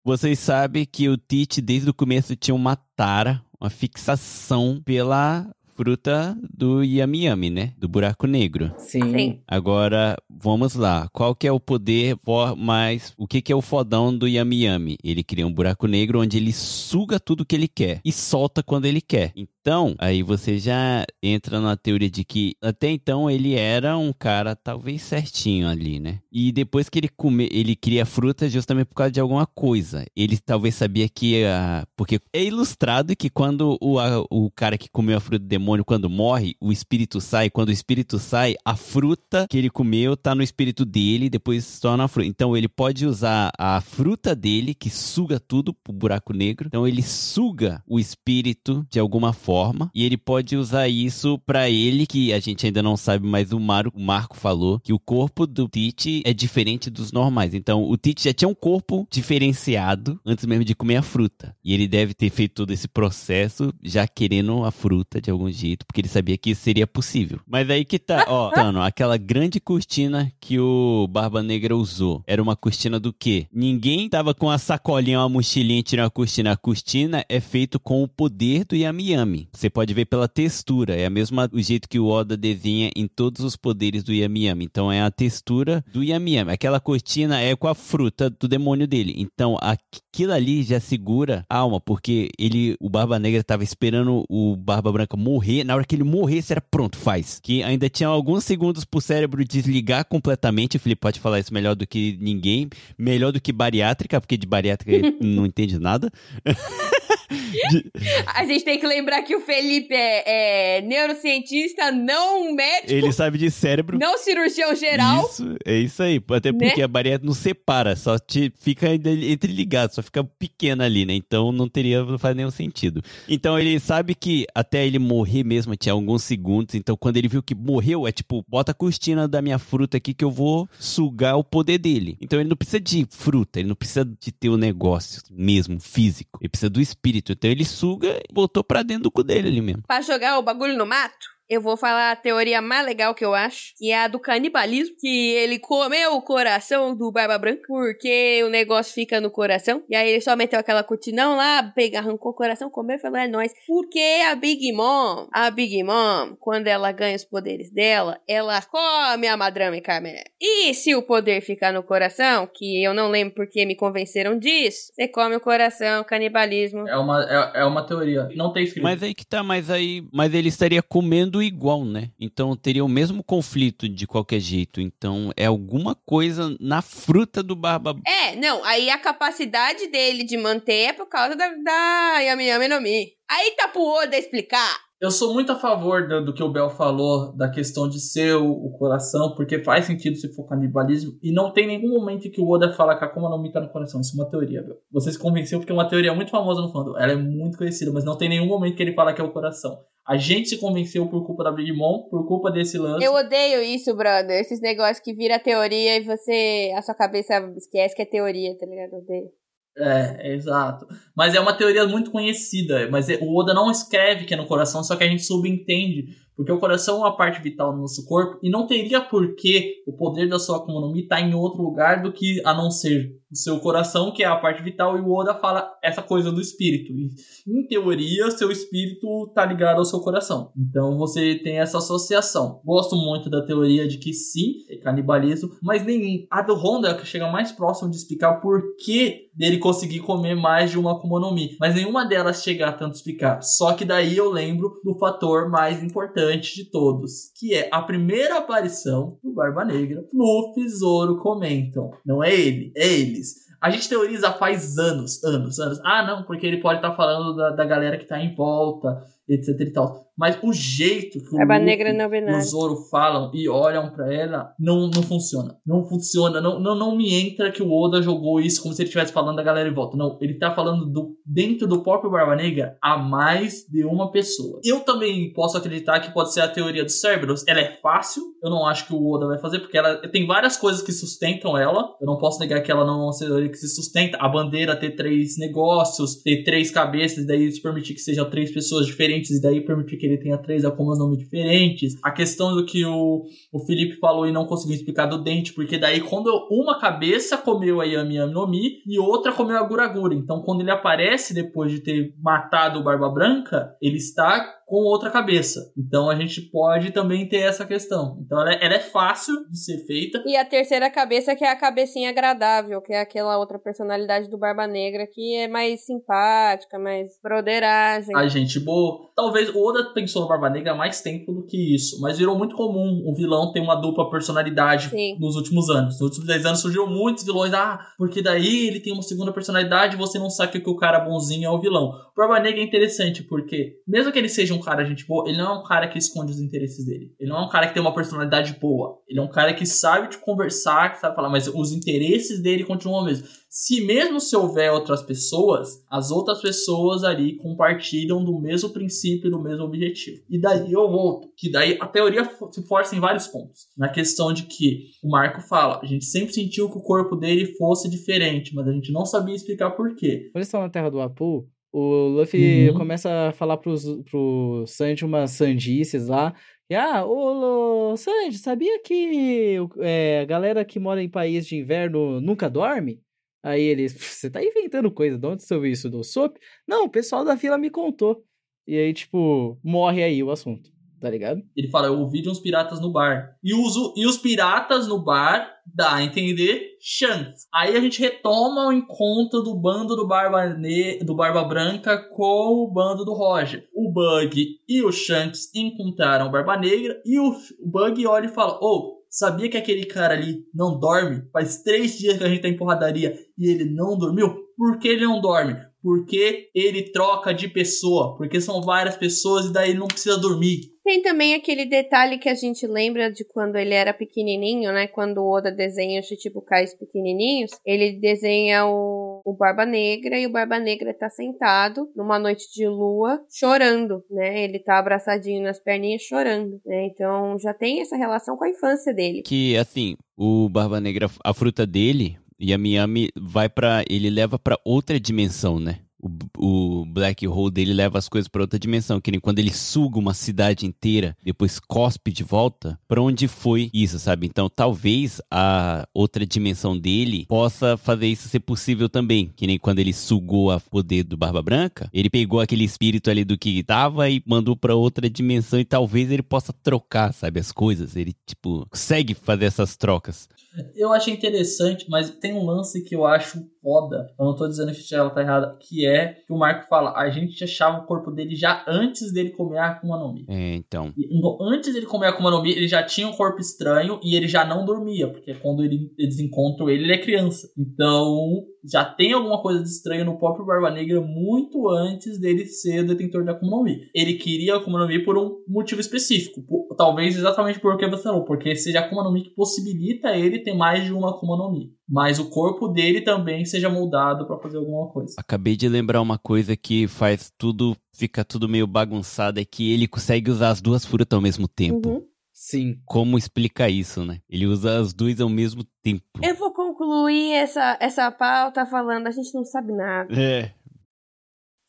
Vocês sabem que o Tite, desde o começo, tinha uma tara, uma fixação pela fruta do Yami Yami, né? Do buraco negro. Sim. Sim. Agora, vamos lá. Qual que é o poder mais... O que que é o fodão do Yami Yami? Ele cria um buraco negro onde ele suga tudo que ele quer e solta quando ele quer. Então, aí você já entra na teoria de que até então ele era um cara talvez certinho ali, né? E depois que ele come, ele cria fruta justamente por causa de alguma coisa. Ele talvez sabia que a porque é ilustrado que quando o, a- o cara que comeu a fruta do demônio quando morre, o espírito sai, quando o espírito sai, a fruta que ele comeu tá no espírito dele, depois se torna a fruta. Então ele pode usar a fruta dele que suga tudo pro buraco negro. Então ele suga o espírito de alguma forma e ele pode usar isso pra ele que a gente ainda não sabe, mas o, Maru, o Marco falou que o corpo do Tite é diferente dos normais. Então o Tite já tinha um corpo diferenciado antes mesmo de comer a fruta. E ele deve ter feito todo esse processo já querendo a fruta de algum jeito, porque ele sabia que isso seria possível. Mas aí que tá, ó, Tano, aquela grande cortina que o Barba Negra usou, era uma cortina do quê? Ninguém tava com a sacolinha, uma mochilinha tirando a cortina. A cortina é feito com o poder do Yami Yami. Você pode ver pela textura, é a mesma o jeito que o Oda desenha em todos os poderes do Yami Yami. Então é a textura do Yami Yami. Aquela cortina é com a fruta do demônio dele. Então aquilo ali já segura a alma, porque ele, o Barba Negra tava esperando o Barba Branca morrer. Na hora que ele morresse, era pronto, faz. Que ainda tinha alguns segundos pro cérebro desligar completamente. O Felipe pode falar isso melhor do que ninguém. Melhor do que bariátrica, porque de bariátrica ele não entende nada. De- A gente tem que lembrar que o Felipe é, é neurocientista, não médico, Ele sabe de cérebro. não cirurgião geral. Isso, é isso aí. Até Né? porque a bariátrica não separa, só te fica entreligado, só fica pequena ali, né? Então não teria, não faz nenhum sentido. Então ele sabe que até ele morrer mesmo tinha alguns segundos. Então quando ele viu que morreu, é tipo, bota a costina da minha fruta aqui que eu vou sugar o poder dele. Então ele não precisa de fruta, ele não precisa de ter o negócio mesmo, físico. Ele precisa do espírito. Então ele suga e botou pra dentro do cu dele ali mesmo. Pra jogar o bagulho no mato, eu vou falar a teoria mais legal que eu acho, que é a do canibalismo, que ele comeu o coração do Barba Branca, porque o negócio fica no coração, e aí ele só meteu aquela cortinão lá, pega, arrancou o coração, comeu e falou, é nóis. Porque a Big Mom, a Big Mom, quando ela ganha os poderes dela, ela come a Madrame Carmen. E se o poder ficar no coração, que eu não lembro porque me convenceram disso, você come o coração, canibalismo. É uma, é, é uma teoria. Não tem escrito. Mas aí que tá, mas aí. Mas ele estaria comendo igual, né? Então teria o mesmo conflito de qualquer jeito. Então é alguma coisa na fruta do Barba. É, não, aí a capacidade dele de manter é por causa da, da Yami Yami no Mi. Aí tá pro Oda explicar. Eu sou muito a favor do, do que o Bel falou, da questão de ser o, o coração, porque faz sentido se for canibalismo, e não tem nenhum momento que o Oda fala que a Akuma no Mi tá no coração. Isso é uma teoria, Bel. Você se convenceu porque é uma teoria muito famosa no fandom. Ela é muito conhecida, mas não tem nenhum momento que ele fala que é o coração. A gente se convenceu por culpa da Big Mom, por culpa desse lance. Eu odeio isso, brother. Esses negócios que vira teoria e você. A sua cabeça esquece que é teoria, tá ligado? Eu odeio. É, exato. Mas é uma teoria muito conhecida. Mas é- o Oda não escreve que é no coração, só que a gente subentende. Porque o coração é uma parte vital do nosso corpo e não teria por que o poder da sua Mi estar em outro lugar do que a não ser o seu coração, que é a parte vital, e o Oda fala essa coisa do espírito. E, em teoria, seu espírito tá ligado ao seu coração. Então você tem essa associação. Gosto muito da teoria de que sim, é canibalismo, mas nem a do Honda é que chega mais próximo de explicar o porquê dele conseguir comer mais de uma Akuma no Mi. Mas nenhuma delas chega a tanto explicar. Só que daí eu lembro do fator mais importante de todos, que é a primeira aparição do Barba Negra. Luffy e Zoro comentam. Não é ele, é eles. A gente teoriza faz anos, anos, anos. Ah, não, porque ele pode estar falando da, da galera que tá em volta, etc e tal. Mas o jeito que o Barba Negra não e o. Zoro falam e olham pra ela, não, não funciona. Não funciona. Não, não, não me entra que o Oda jogou isso como se ele estivesse falando da galera em volta. Não, ele tá falando do, dentro do próprio Barba Negra a mais de uma pessoa. Eu também posso acreditar que pode ser a teoria do Cerberus. Ela é fácil. Eu não acho que o Oda vai fazer, porque ela tem várias coisas que sustentam ela. Eu não posso negar que ela não é uma teoria que se sustenta. A bandeira ter três negócios, ter três cabeças, daí isso permitir que sejam três pessoas diferentes, e daí permitir que ele tenha três Akumas no Mi diferentes. A questão do que o, o Felipe falou e não conseguiu explicar do dente, porque daí quando uma cabeça comeu a Yami Yami no Mi e outra comeu a Gura Gura. Então quando ele aparece depois de ter matado o Barba Branca, ele está com outra cabeça. Então a gente pode também ter essa questão. Então ela é, ela é fácil de ser feita. E a terceira cabeça, que é a cabecinha agradável, que é aquela outra personalidade do Barba Negra, que é mais simpática, mais broderagem. A gente boa. Talvez o Oda pensou no Barba Negra há mais tempo do que isso, mas virou muito comum o vilão ter uma dupla personalidade Sim. nos últimos anos. Nos últimos 10 anos surgiu muitos vilões, ah, porque daí ele tem uma segunda personalidade e você não sabe que o cara bonzinho é o vilão. O Barba Negra é interessante porque, mesmo que ele seja um cara gente boa, ele não é um cara que esconde os interesses dele. Ele não é um cara que tem uma personalidade boa. Ele é um cara que sabe te conversar, que sabe falar, mas os interesses dele continuam mesmo. Se mesmo se houver outras pessoas, as outras pessoas ali compartilham do mesmo princípio, do mesmo objetivo. E daí eu volto, que daí a teoria se força em vários pontos. Na questão de que o Marco fala, a gente sempre sentiu que o corpo dele fosse diferente, mas a gente não sabia explicar por quê. Quando eles estão na Terra do Apu, o Luffy Uhum. começa a falar pros, pro Sanji umas sandices lá. E, ah, ô, Sanji, sabia que é, a galera que mora em país de inverno nunca dorme? Aí ele, você tá inventando coisa, de onde você ouviu isso? Do Sop? Não, o pessoal da vila me contou. E aí, tipo, morre aí o assunto, tá ligado? Ele fala, eu ouvi de uns piratas no bar. E, uso, e os piratas no bar dá a entender Shanks. Aí a gente retoma o encontro do bando do Barba, ne do Barba Branca com o bando do Roger. O Bug e o Shanks encontraram o Barba Negra e o, o Bug olha e fala, ô, sabia que aquele cara ali não dorme? Faz três dias que a gente tá em porradaria e ele não dormiu? Por que ele não dorme? Porque ele troca de pessoa, porque são várias pessoas e daí ele não precisa dormir. Tem também aquele detalhe que a gente lembra de quando ele era pequenininho, né? Quando o Oda desenha os Chichibukais pequenininhos, ele desenha o, o Barba Negra e o Barba Negra tá sentado numa noite de lua chorando, né? Ele tá abraçadinho nas perninhas chorando, né? Então já tem essa relação com a infância dele. Que, assim, o Barba Negra, a fruta dele e a Miami vai para Ele leva para outra dimensão, né? O, o black hole dele leva as coisas para outra dimensão, que nem quando ele suga uma cidade inteira, depois cospe de volta, para onde foi isso, sabe? Então, talvez a outra dimensão dele possa fazer isso ser possível também, que nem quando ele sugou a poder do Barba Branca, ele pegou aquele espírito ali do que tava e mandou para outra dimensão e talvez ele possa trocar, sabe, as coisas. Ele tipo consegue fazer essas trocas. Eu achei interessante, mas tem um lance que eu acho foda. Eu não tô dizendo que ela tá errada, que é que o Marco fala, a gente achava o corpo dele já antes dele comer a Akuma no Mi. É, então. E, antes dele comer a Akuma no Mi, ele já tinha um corpo estranho e ele já não dormia, porque quando ele, eles encontram ele, ele é criança. Então, já tem alguma coisa de estranho no próprio Barba Negra muito antes dele ser detentor da Akuma no Mi. Ele queria a Akuma no Mi por um motivo específico. Por, talvez exatamente por que você falou, porque seja a Akuma no Mi que possibilita ele ter mais de uma Akuma no Mi. Mas o corpo dele também seja moldado para fazer alguma coisa. Acabei de lembrar uma coisa que faz tudo, fica tudo meio bagunçado, é que ele consegue usar as duas frutas ao mesmo tempo. Uhum. Sim. Como explicar isso, né? Ele usa as duas ao mesmo tempo. Eu vou concluir essa, essa pauta falando, a gente não sabe nada. É.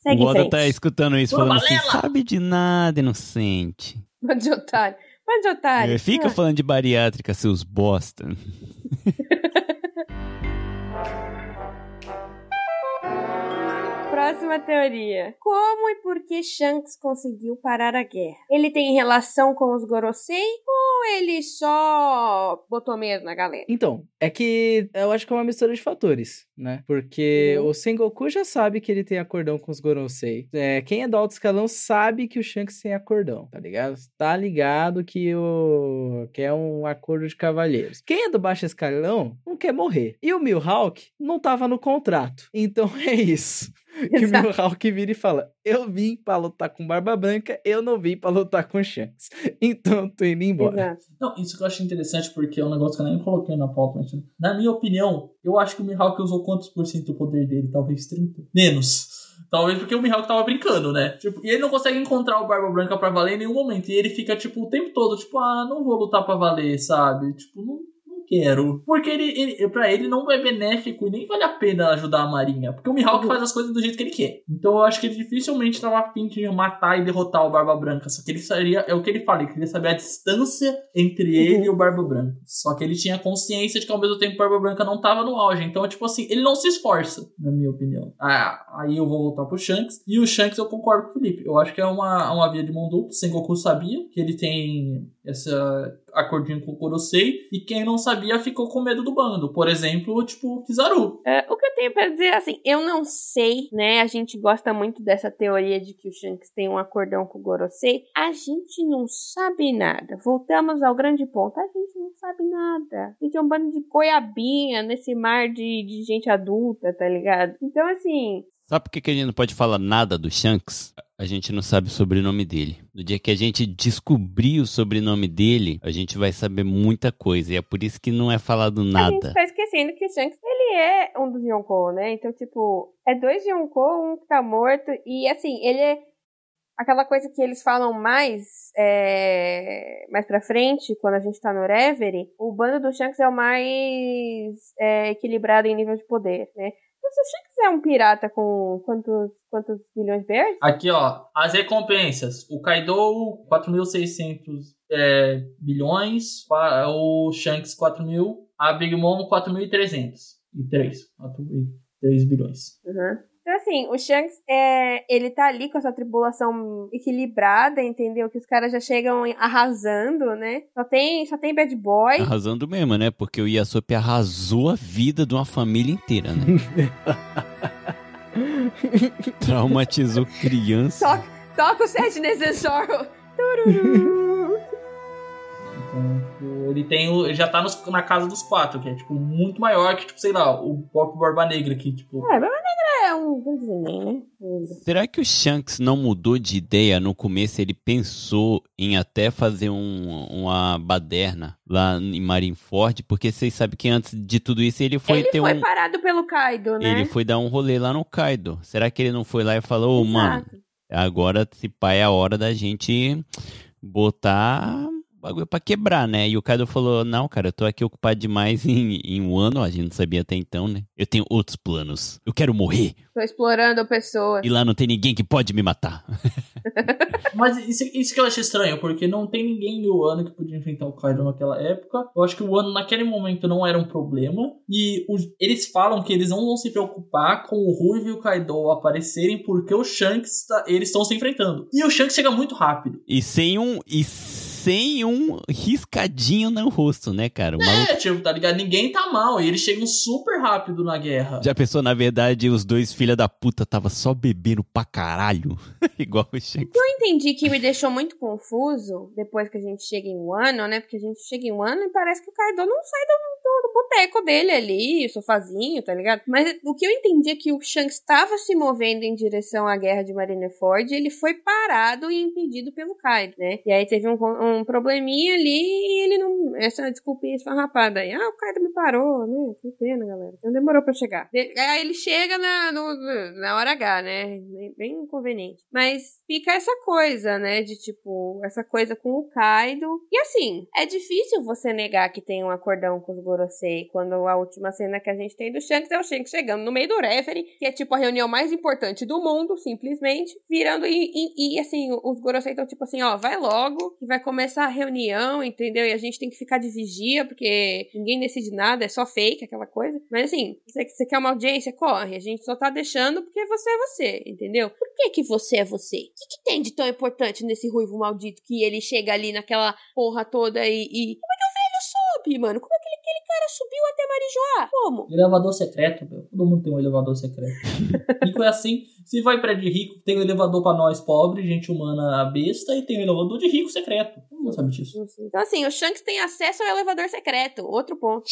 Segue o Oda frente. tá escutando isso, Pô, falando assim, Valela! sabe de nada, inocente. Bando de otário. Bando de otário. É, fica Ah. falando de bariátrica, seus bosta. Próxima teoria. Como e por que Shanks conseguiu parar a guerra? Ele tem relação com os Gorosei ou ele só botou medo na galera? Então, é que eu acho que é uma mistura de fatores, né? Porque Uhum. o Sengoku já sabe que ele tem acordão com os Gorosei. É, quem é do alto escalão sabe que o Shanks tem acordão, tá ligado? Tá ligado que o que é um acordo de cavalheiros. Quem é do baixo escalão não quer morrer. E o Mihawk não tava no contrato. Então é isso. Que o. Mihawk vira e fala: Eu vim pra lutar com Barba Branca, eu não vim pra lutar com Shanks. Então eu tô indo embora. Exato. Não, isso que eu acho interessante porque é um negócio que eu nem coloquei na pauta. Mas, na minha opinião, eu acho que o Mihawk usou quantos por cento do poder dele? Talvez 30? Menos. Talvez porque o Mihawk tava brincando, né? Tipo, e ele não consegue encontrar o Barba Branca pra valer em nenhum momento. E ele fica, tipo, o tempo todo, tipo, ah, não vou lutar pra valer, sabe? Tipo, não quero. Porque ele, ele, pra ele não é benéfico e nem vale a pena ajudar a Marinha. Porque o Mihawk faz as coisas do jeito que ele quer. Então eu acho que ele dificilmente tava afim de matar e derrotar o Barba Branca. Só que ele seria, é o que ele fala, ele queria saber a distância entre ele e o Barba Branca. Só que ele tinha consciência de que ao mesmo tempo o Barba Branca não tava no auge. Então, tipo assim, ele não se esforça, na minha opinião. Ah, aí eu vou voltar pro Shanks. E o Shanks eu concordo com o Felipe. Eu acho que é uma, uma via de mão dupla. Sengoku sabia que ele tem essa acordinho com o Kurosei. E quem não sabia ficou com medo do bando. Por exemplo, tipo, Kizaru. É, o que eu tenho pra dizer, assim, eu não sei, né? A gente gosta muito dessa teoria de que o Shanks tem um acordão com o Gorosei. A gente não sabe nada. Voltamos ao grande ponto. A gente não sabe nada. A gente é um bando de goiabinha nesse mar de, de gente adulta, tá ligado? Então, assim, Sabe por que que a gente não pode falar nada do Shanks? A gente não sabe o sobrenome dele. No dia que a gente descobrir o sobrenome dele, a gente vai saber muita coisa. E é por isso que não é falado a gente nada. tá esquecendo que o Shanks, ele é um dos Yonkou, né? Então, tipo, é dois Yonkou, um que tá morto. E, assim, ele é aquela coisa que eles falam mais é, mais pra frente, quando a gente tá no Reverie, o bando do Shanks é o mais é, equilibrado em nível de poder, né? Se o Shanks é um pirata com quantos, quantos milhões de bears? Aqui, ó, as recompensas. O Kaido, 4.600 é, bilhões. O Shanks, 4.000. A Big Mom, 4.300. E 3. 3 bilhões. Uhum. Então, assim, o Shanks, é, ele tá ali com essa tripulação equilibrada, entendeu? Que os caras já chegam arrasando, né? Só tem, só tem bad boy. Arrasando mesmo, né? Porque o Yasop arrasou a vida de uma família inteira, né? Traumatizou criança. Toca, toca o set Necessoro. Tururu. Então, ele tem o, ele já tá nos- na casa dos quatro, que é, tipo, muito maior que, tipo, sei lá, o próprio Barba Negra aqui, tipo. É, Barba Negra é um né? Será que o Shanks não mudou de ideia no começo? Ele pensou em até fazer um, uma baderna lá em Marineford, porque vocês sabem que antes de tudo isso ele foi ele ter foi um. parado pelo Kaido, né? Ele foi dar um rolê lá no Kaido. Será que ele não foi lá e falou, "Ô, mano, agora se pá é a hora da gente botar bagulho pra quebrar, né? E o Kaido falou, não, cara, eu tô aqui ocupado demais em, em um ano, a gente não sabia até então, né? Eu tenho outros planos. Eu quero morrer. Tô explorando a pessoa. E lá não tem ninguém que pode me matar. Mas isso, isso que eu acho estranho, porque não tem ninguém no ano que podia enfrentar o Kaido naquela época. Eu acho que o ano naquele momento não era um problema. E os- eles falam que eles não vão se preocupar com o Ruivo e o Kaido aparecerem porque o Shanks, tá- eles estão se enfrentando. E o Shanks chega muito rápido. E sem um. E sem um riscadinho no rosto, né, cara? O maluco É, tipo, tá ligado? Ninguém tá mal. E eles chegam super rápido na guerra. já pensou, na verdade, os dois filha da puta tava só bebendo pra caralho. Igual o Shanks. Eu entendi que me deixou muito confuso depois que a gente chega em Wano, né? Porque a gente chega em Wano e parece que o Kaido não sai do, do, do boteco dele ali, o sofazinho, tá ligado? Mas o que eu entendi é que o Shanks estava se movendo em direção à guerra de Marineford e ele foi parado e impedido pelo Kaido, né? E aí teve um, um probleminha ali e ele não. Essa desculpinha esfarrapada aí. Ah, o Kaido me parou, né? Que pena, galera. Então demorou pra chegar. Aí ele chega na, no- na hora H, né? Bem, bem inconveniente. Mas fica essa coisa, né? De tipo, essa coisa com o Kaido. E assim, é difícil você negar que tem um acordão com os Gorosei quando a última cena que a gente tem do Shanks é o Shanks chegando no meio do referee, que é tipo a reunião mais importante do mundo, simplesmente, virando e, e, e, assim, os Gorosei estão tipo assim, ó, vai logo, que vai começar a reunião, entendeu? E a gente tem que ficar de vigia, porque ninguém decide nada, é só fake, aquela coisa. Mas assim, você, quer uma audiência, corre. A gente só tá deixando porque você é você, entendeu? Por que que você é você? O que, que tem de tão importante nesse ruivo maldito que ele chega ali naquela porra toda e... e... Como é que o velho soube, mano? Como é que cara subiu até Marijoá? Como? Elevador secreto, meu. Todo mundo tem um elevador secreto. rico é assim. Se vai pra de rico, tem um elevador pra nós pobres, gente humana besta, e tem um elevador de rico secreto. Todo mundo sabe disso. Então assim, o Shanks tem acesso ao elevador secreto. Outro ponto.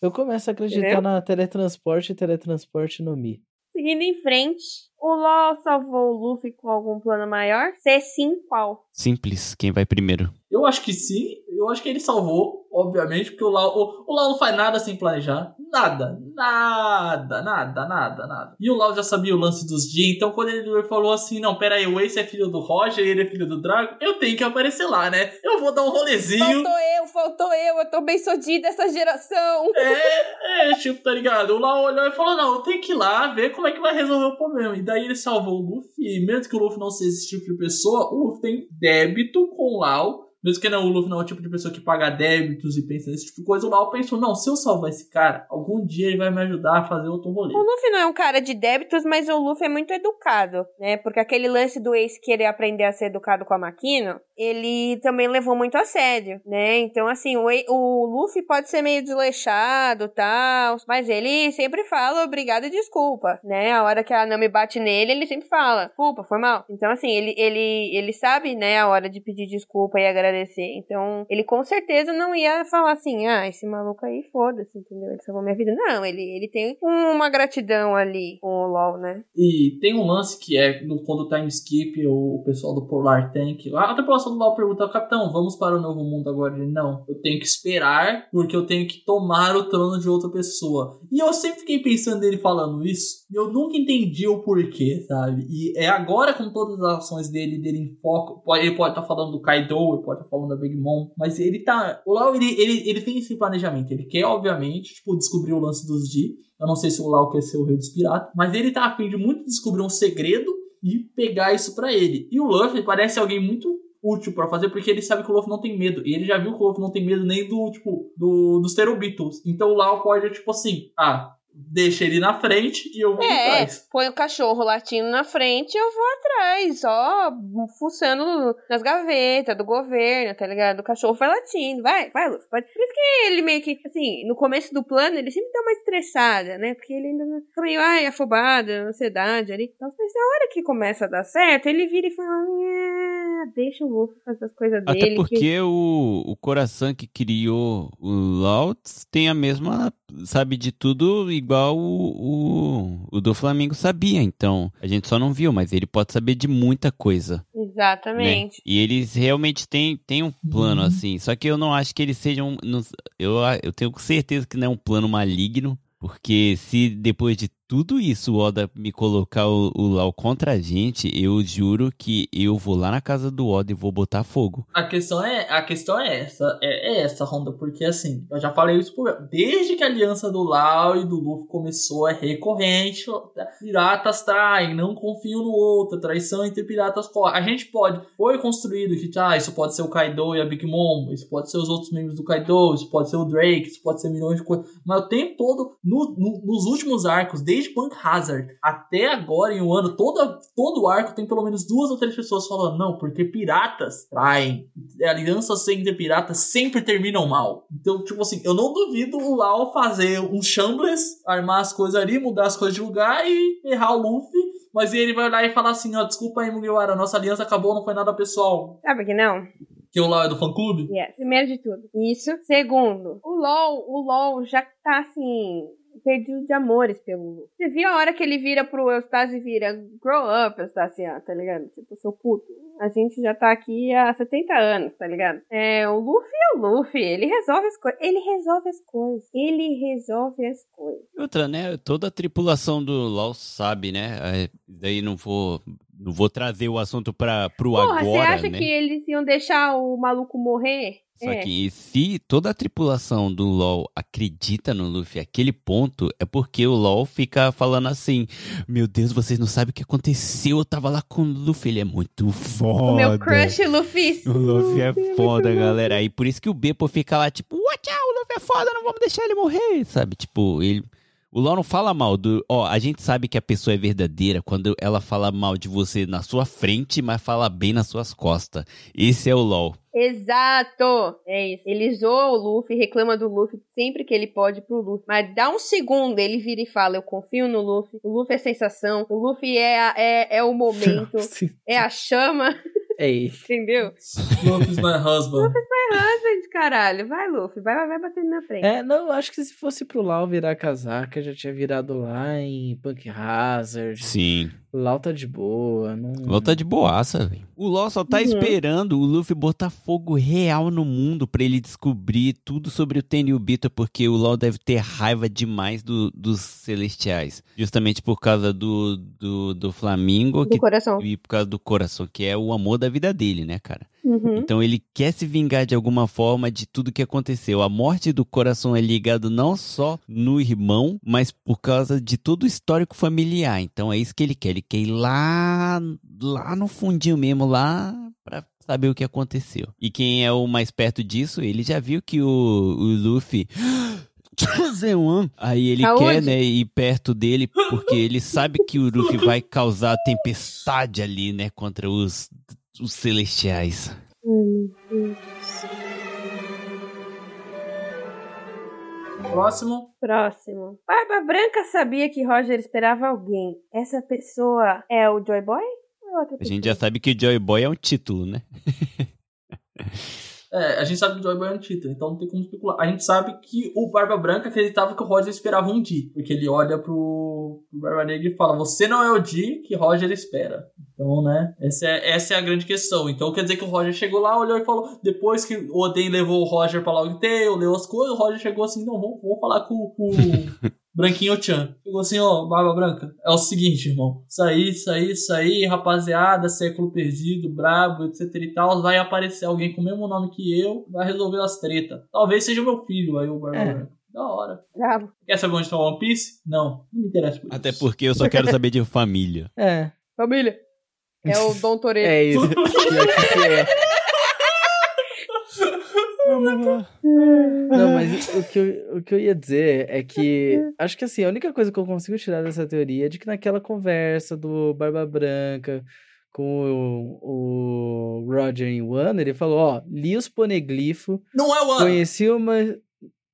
Eu começo a acreditar Entendeu? na teletransporte e teletransporte no Mi. Seguindo em frente, o LOL salvou o Luffy com algum plano maior? Se sim, qual? Simples, quem vai primeiro? Eu acho que sim. Eu acho que ele salvou, obviamente, porque o Lau, o, o Lau não faz nada sem planejar. Nada. Nada, nada, nada, nada. E o Lau já sabia o lance dos dias, então quando ele falou assim, não, pera aí, o Ace é filho do Roger, ele é filho do Drago, eu tenho que aparecer lá, né? Eu vou dar um rolezinho. Faltou eu, faltou eu, eu tô bem sodida dessa geração. É, é, tipo, tá ligado? O Lau olhou e falou, não, eu tenho que ir lá ver como é que vai resolver o problema. E daí ele salvou o Luffy, e mesmo que o Luffy não seja esse tipo de pessoa, o Luffy tem débito com o Lau. Mesmo que não, o Luffy não é o tipo de pessoa que paga débitos e pensa nesse tipo de coisa, o Lau pensou, não, se eu salvar esse cara, algum dia ele vai me ajudar a fazer outro rolê. O Luffy não é um cara de débitos, mas o Luffy é muito educado, né? Porque aquele lance do Ace querer aprender a ser educado com a Makino, ele também levou muito a sério, né? Então, assim, o, o Luffy pode ser meio desleixado tal, mas ele sempre fala obrigado e desculpa, né? A hora que a Nami bate nele, ele sempre fala, desculpa, foi mal. Então, assim, ele, ele, ele sabe, né, a hora de pedir desculpa e agradecer. Então, ele com certeza não ia falar assim, ah, esse maluco aí, foda-se, entendeu? Ele salvou minha vida. Não, ele, ele tem uma gratidão ali com o LOL, né? E tem um lance que é no, quando o time skip, o, o pessoal do Polar Tank, a tripulação do Lau pergunta, capitão, vamos para o novo mundo agora? Ele, não, eu tenho que esperar porque eu tenho que tomar o trono de outra pessoa. E eu sempre fiquei pensando nele falando isso, e eu nunca entendi o porquê, sabe? E é agora com todas as ações dele, dele em foco, ele pode estar falando do Kaido, ele pode estar falando da Big Mom, mas ele tá, o Lau, ele, ele, ele tem esse planejamento, ele quer, obviamente, tipo, descobrir o lance dos G, eu não sei se o Lau quer ser o rei dos piratas, mas ele tá a fim de muito descobrir um segredo e pegar isso pra ele. E o Luffy parece alguém muito útil pra fazer, porque ele sabe que o Luffy não tem medo. E ele já viu que o Luffy não tem medo nem do, tipo, do, dos Terobitos. Então o Lau pode, tipo assim, ah, deixa ele na frente e eu vou É, atrás. põe o cachorro latindo na frente e eu vou atrás, só fuçando nas gavetas do governo, tá ligado? O cachorro vai latindo, vai, vai, Luffy. Pode... Por isso que ele meio que, assim, no começo do plano, ele sempre dá uma estressada, né? Porque ele ainda fica meio, ai, afobado, ansiedade ali. Então, mas na hora que começa a dar certo, ele vira e fala, "Ah, deixa o Luffy fazer as coisas Até dele. que- porque o, o coração que criou o Lautz tem a mesma, sabe de tudo, igual o, o, o do Flamengo sabia. Então, a gente só não viu, mas ele pode saber de muita coisa. Exatamente. Né? E eles realmente têm, têm um plano Uhum. assim. Só que eu não acho que eles sejam. Eu, eu tenho certeza que não é um plano maligno. Porque se depois de tudo isso o Oda me colocar o, o Lau contra a gente, eu juro que eu vou lá na casa do Oda e vou botar fogo. A questão é, a questão é essa, é, é essa, Honda, porque assim, eu já falei isso por desde que a aliança do Lau e do Luffy começou é recorrente, piratas traem, não confiam no outro, traição entre piratas. A gente pode, foi construído que, ah, isso pode ser o Kaido e a Big Mom, isso pode ser os outros membros do Kaido, isso pode ser o Drake, isso pode ser milhões de coisas, mas o tempo todo, no- no- nos últimos arcos, desde Punk Hazard até agora em um ano, toda, todo arco tem pelo menos duas ou três pessoas falando, não, porque piratas traem. Alianças entre piratas sempre terminam mal. Então, tipo assim, eu não duvido o Lau fazer um Shambles, armar as coisas ali, mudar as coisas de lugar e errar o Luffy. Mas ele vai olhar e falar assim, ó, desculpa aí, Mugiwara, nossa aliança acabou, não foi nada pessoal. Sabe que não? Que o Lau é do fã-clube. Yes. Primeiro de tudo. Isso. Segundo, o LOL, o LOL já tá assim. Perdido de amores pelo Luffy. Você viu a hora que ele vira pro Eustácio e vira Grow up, Eustácio, ó, tá ligado? Tipo, seu puto. A gente já tá aqui há 70 anos, tá ligado? É, o Luffy é o Luffy. Ele resolve as coisas. Ele resolve as coisas. Ele resolve as coisas. Outra, né? Toda a tripulação do LoL sabe, né? É, Daí não vou, não vou trazer o assunto para pro Porra, você agora, acha né? que eles iam deixar o maluco morrer? Só É. que se toda a tripulação do LoL acredita no Luffy aquele ponto, é porque o LoL fica falando assim: Meu Deus, vocês não sabem o que aconteceu. Eu tava lá com o Luffy, ele é muito foda. O meu crush Luffy. O Luffy é foda, galera. Aí por isso que o Beppo fica lá, tipo, watch out, o Luffy é foda, não vamos deixar ele morrer, sabe? Tipo, ele. O LOL não fala mal do. Ó, a gente sabe que a pessoa é verdadeira quando ela fala mal de você na sua frente, mas fala bem nas suas costas. Esse é o LOL. Exato! É isso. Ele zoa o Luffy, reclama do Luffy sempre que ele pode pro Luffy. Mas dá um segundo, ele vira e fala: Eu confio no Luffy. O Luffy é sensação. O Luffy é, a- é, é o momento. É a chama. É isso. Entendeu? Luffy's my husband. Ah, gente, caralho. Vai, Luffy. Vai, vai, vai batendo na frente. É, não, eu acho que se fosse pro Lau virar casaca, já tinha virado lá em Punk Hazard. Sim. Lau tá de boa. Não... O LOL tá de boaça, velho. O LOL só tá Uhum. esperando o Luffy botar fogo real no mundo pra ele descobrir tudo sobre o Tenryubito, porque o LOL deve ter raiva demais do- dos Celestiais. Justamente por causa do, do, do Flamingo Do que, coração. e por causa do coração, que é o amor da vida dele, né, cara? Uhum. Então ele quer se vingar de alguma forma de tudo que aconteceu. A morte do coração é ligado não só no irmão, mas por causa de todo o histórico familiar. Então é isso que ele quer. Ele quer ir lá, lá no fundinho mesmo, lá pra saber o que aconteceu. E quem é o mais perto disso, ele já viu que o, o Luffy. Zewan. Aí ele Aonde? quer, né, ir perto dele, porque ele sabe que o Luffy vai causar tempestade ali, né, contra os, os celestiais. Próximo. Próximo. Barba Branca sabia que Roger esperava alguém. Essa pessoa é o Joy Boy? Ou é outra A gente já sabe que o Joy Boy é um título, né? É, a gente sabe que o Joy Boy é então não tem como especular. A gente sabe que o Barba Branca acreditava que o Roger esperava um Di, porque ele olha pro, Barba Negra e fala: Você não é o Di que Roger espera. Então, né, essa é, essa é a grande questão. Então quer dizer que o Roger chegou lá, olhou e falou: Depois que o Oden levou o Roger pra Logtail, leu as coisas, o Roger chegou assim: Não, vamos, vamos falar com o Branquinho Chan. Chegou assim: Ó, Barba Branca, é o seguinte, irmão. Isso aí, isso aí, isso aí, rapaziada, século perdido, brabo, etc e tal. Vai aparecer alguém com o mesmo nome que eu, vai resolver as tretas. Talvez seja o meu filho, aí o Barba É. Branca. Da hora. Bravo. Quer saber onde tá o One Piece? Não, não me interessa por Até isso. porque eu só quero saber de família. É. Família. É o Dom Toreto. É isso. É. Não, mas o que, eu, o que eu ia dizer é que acho que assim, a única coisa que eu consigo tirar dessa teoria é de que naquela conversa do Barba Branca com o, o Roger em Wano, ele falou, ó, li os poneglifos, Não é o ano! conheci uma...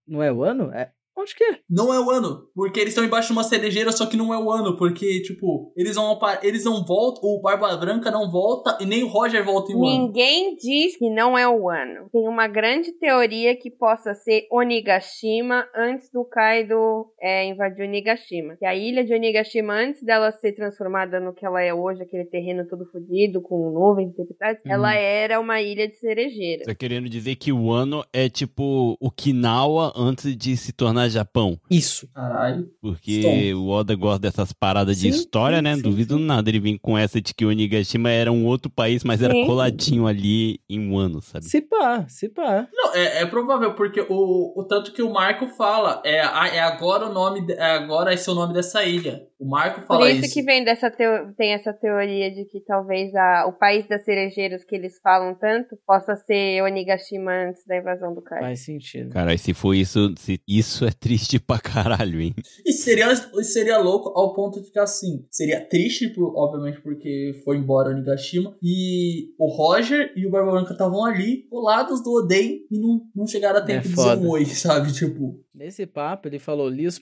Não é o ano? É... Onde que é? Não é o ano, porque eles estão embaixo de uma cerejeira, só que não é o ano, porque, tipo, eles não, eles não voltam, o Barba Branca não volta e nem o Roger volta em um ano. Ninguém diz que não é o ano. Tem uma grande teoria que possa ser Onigashima antes do Kaido é, invadir Onigashima. Que a ilha de Onigashima, antes dela ser transformada no que ela é hoje, aquele terreno todo fodido, com nuvens e tempestades, Uhum. ela era uma ilha de cerejeira. Tá querendo dizer que o ano é tipo Okinawa antes de se tornar Japão. Isso. Caralho. Porque Sim. o Oda gosta dessas paradas de Sim, história, sim, né? sim, Duvido sim. nada ele vir com essa de que Onigashima era um outro país, mas era Sim. coladinho ali em um ano, sabe? Se pá, se pá. Não, é, é provável, porque o, o tanto que o Marco fala, é, é agora o nome, de- é agora esse é o nome dessa ilha. O Marco Por fala isso, isso. que vem dessa teo- tem essa teoria de que talvez a, o país das cerejeiras que eles falam tanto possa ser Onigashima antes da invasão do Kaido. Faz sentido. Cara, se for isso, se- isso é triste pra caralho, hein? E seria, e seria louco ao ponto de ficar assim. Seria triste, por- obviamente, porque foi embora o Nigashima. E o Roger e o Barba Branca estavam ali, colados do Oden, e não, não chegaram a tempo É de dizer um oi, sabe? Tipo, Nesse papo, ele falou: li os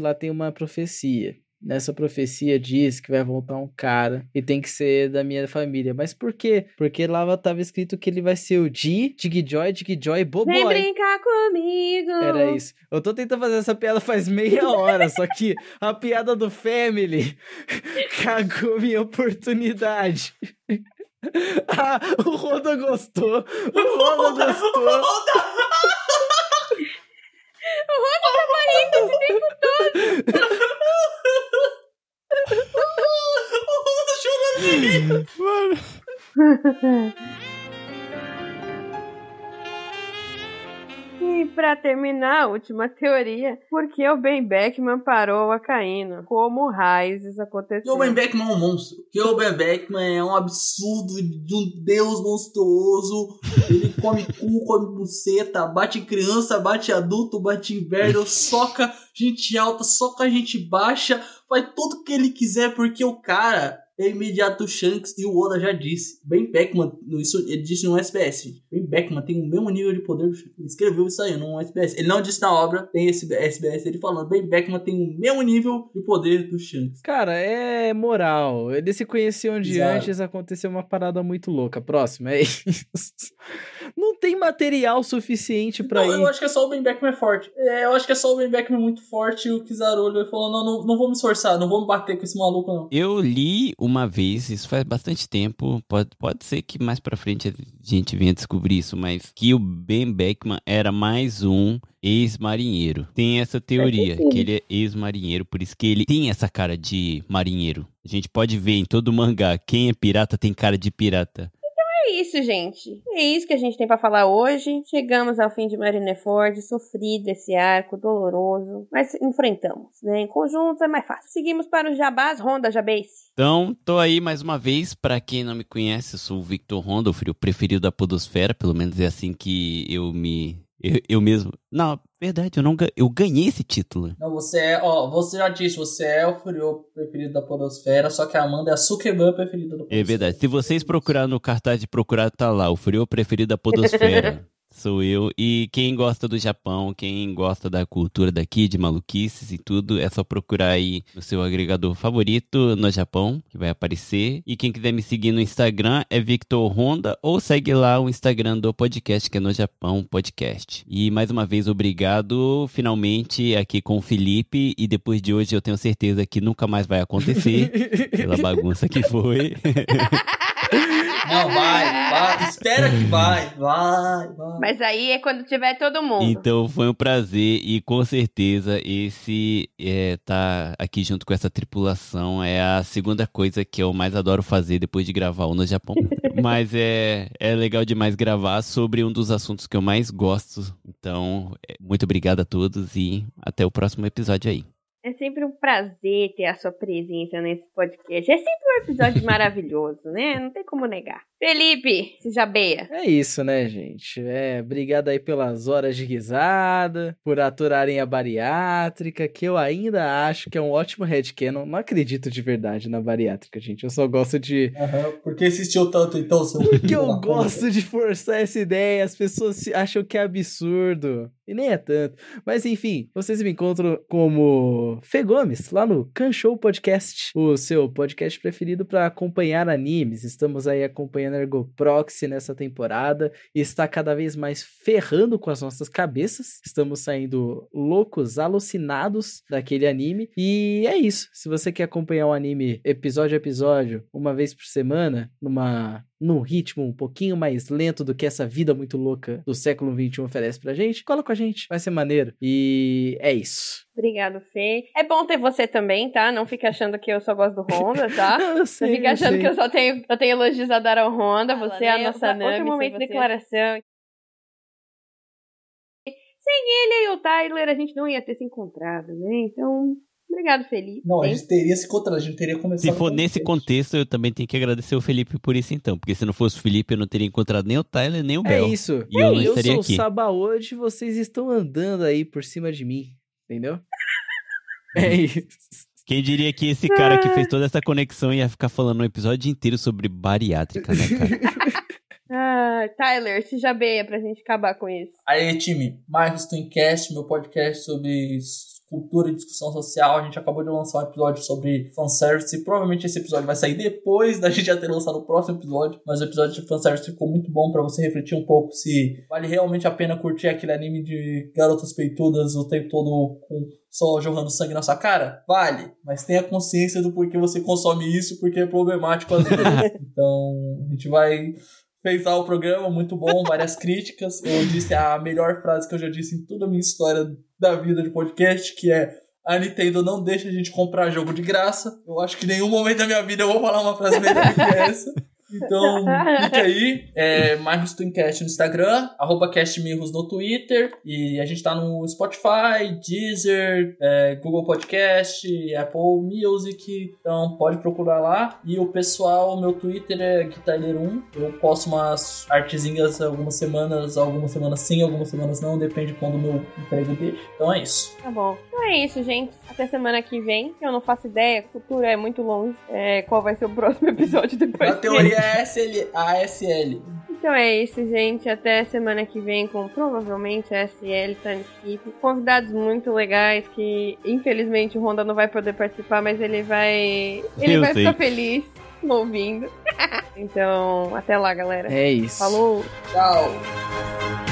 lá tem uma profecia. Nessa profecia diz que vai voltar um cara e tem que ser da minha família. Mas por quê? Porque lá tava escrito que ele vai ser o Di, Digjoy, Digjoy, Vem Boboy. brincar comigo! Era isso. Eu tô tentando fazer essa piada faz meia hora, só que a piada do Family cagou minha oportunidade. ah, o Roda gostou. O Roda gostou. E pra terminar, a última teoria, por que o Ben Beckman parou a Caíno? Como que aconteceu? o Ben Beckman é um monstro. O Ben Beckman é um absurdo de um deus monstruoso. Ele come cu, come buceta, bate criança, bate adulto, bate inverno, soca gente alta, soca gente baixa, faz tudo que ele quiser porque o cara é imediato Shanks e o Oda já disse. Ben Beckman, isso ele disse no SBS. Ben Beckman tem o mesmo nível de poder do Shanks. Ele escreveu isso aí no SBS. Ele não disse na obra, tem esse SBS ele falando. Ben Beckman tem o mesmo nível de poder do Shanks. Cara, é moral. Eles se conheciam de Exato. antes, aconteceu uma parada muito louca. Próximo, é isso. Não tem material suficiente pra Não, ir. eu acho que é só o Ben Beckman é forte. É, eu acho que é só o Ben Beckman muito forte e o Kizaru ele falou, não, não, não vou me esforçar, não vou me bater com esse maluco, não. Eu li uma vez, isso faz bastante tempo, pode, pode ser que mais pra frente a gente venha descobrir isso, mas que o Ben Beckman era mais um ex-marinheiro. Tem essa teoria, que ele é ex-marinheiro, por isso que ele tem essa cara de marinheiro. A gente pode ver em todo mangá, quem é pirata tem cara de pirata. É isso, gente. É isso que a gente tem pra falar hoje. Chegamos ao fim de Marineford, sofrido esse arco, doloroso, mas enfrentamos, né? Em conjunto é mais fácil. Seguimos para os Jabás, Ronda Jabace. Então, tô aí mais uma vez. Pra quem não me conhece, sou o Victor Honda, o preferido da Podosfera. Pelo menos é assim que eu me. Eu, eu mesmo. Não, verdade, eu não eu ganhei esse título. Não, você é, ó, você já disse, você é o Furioso preferido da Podosfera, só que a Amanda é a Sukeban preferida da Podosfera. É verdade. Se vocês procurarem no cartaz de procurar, tá lá. O frio preferido da Podosfera. Sou eu. E quem gosta do Japão, quem gosta da cultura daqui, de maluquices e tudo, é só procurar aí no seu agregador favorito no Japão, que vai aparecer. E quem quiser me seguir no Instagram é Victor Honda, ou segue lá o Instagram do podcast, que é no Japão Podcast. E mais uma vez, obrigado. Finalmente aqui com o Felipe. E depois de hoje, eu tenho certeza que nunca mais vai acontecer. pela bagunça que foi. Não, vai, vai, espera que vai, vai, vai. Mas aí é quando tiver todo mundo. Então foi um prazer e com certeza esse é, tá aqui junto com essa tripulação é a segunda coisa que eu mais adoro fazer depois de gravar o no Japão. Mas é, é legal demais gravar sobre um dos assuntos que eu mais gosto. Então, é, muito obrigado a todos e até o próximo episódio aí. É sempre um prazer ter a sua presença nesse podcast. É sempre um episódio maravilhoso, né? Não tem como negar. Felipe, seja beia. É isso, né, gente? É, obrigado aí pelas horas de risada, por aturarem a bariátrica, que eu ainda acho que é um ótimo headcanon. Não acredito de verdade na bariátrica, gente. Eu só gosto de. Uhum. Por que insistiu tanto, então, seu Porque eu gosto de forçar essa ideia. As pessoas acham que é absurdo. E nem é tanto. Mas enfim, vocês me encontram como Fê Gomes, lá no Show Podcast, o seu podcast preferido para acompanhar animes. Estamos aí acompanhando Ergo Proxy nessa temporada e está cada vez mais ferrando com as nossas cabeças. Estamos saindo loucos, alucinados daquele anime. E é isso. Se você quer acompanhar o anime episódio a episódio, uma vez por semana, numa num ritmo um pouquinho mais lento do que essa vida muito louca do século XXI oferece pra gente, cola com a gente, vai ser maneiro. E é isso. Obrigado, Fê. É bom ter você também, tá? Não fique achando que eu só gosto do Honda, tá? eu sei, Não fique achando sei. que eu só tenho, eu tenho elogios a dar ao Honda. Fala, você é a nossa Outra- Nami. outro momento de declaração. Sem ele e o Tyler, a gente não ia ter se encontrado, né? Então, obrigado, Felipe. Não, a gente teria se encontrado, a gente teria começado. Se for com nesse vocês. contexto, eu também tenho que agradecer o Felipe por isso então. Porque se não fosse o Felipe, eu não teria encontrado nem o Tyler, nem o É Bel. isso. E eu não eu estaria sou aqui. o Sabaody, vocês estão andando aí por cima de mim, entendeu? É isso. Quem diria que esse cara que fez toda essa conexão ia ficar falando um episódio inteiro sobre bariátrica, né, cara? Ah, Tyler, se jabeia pra gente acabar com isso. Aí, time, mais Twincast, meu podcast sobre cultura e discussão social. A gente acabou de lançar um episódio sobre fanservice. E provavelmente esse episódio vai sair depois da gente já ter lançado o próximo episódio. Mas o episódio de fanservice ficou muito bom pra você refletir um pouco se vale realmente a pena curtir aquele anime de garotas peitudas o tempo todo com só jorrando sangue na sua cara? Vale, mas tenha consciência do porquê você consome isso, porque é problemático às vezes. então, a gente vai fez lá o programa, muito bom, várias críticas. Eu disse a melhor frase que eu já disse em toda a minha história da vida de podcast, que é a Nintendo não deixa a gente comprar jogo de graça. Eu acho que em nenhum momento da minha vida eu vou falar uma frase melhor que essa. Então, clique aí. É, Marcos Twincast no Instagram, arroba CastMirros no Twitter. E a gente tá no Spotify, Deezer, é, Google Podcast, Apple Music. Então pode procurar lá. E o pessoal, meu Twitter é Guitarreiro1. Eu posto umas artezinhas algumas semanas, algumas semanas sim, algumas semanas não, depende quando o meu emprego deixa. Então é isso. Tá bom. Então é isso, gente. Até semana que vem. Eu não faço ideia, o futuro é muito longe. É, qual vai ser o próximo episódio depois Na teoria é SL, ASL. Então é isso, gente. Até semana que vem com provavelmente a SL Time Skip. Convidados muito legais que infelizmente o Honda não vai poder participar, mas ele vai. Ele Eu vai sei. ficar feliz ouvindo. então, até lá, galera. É isso. Falou! Tchau.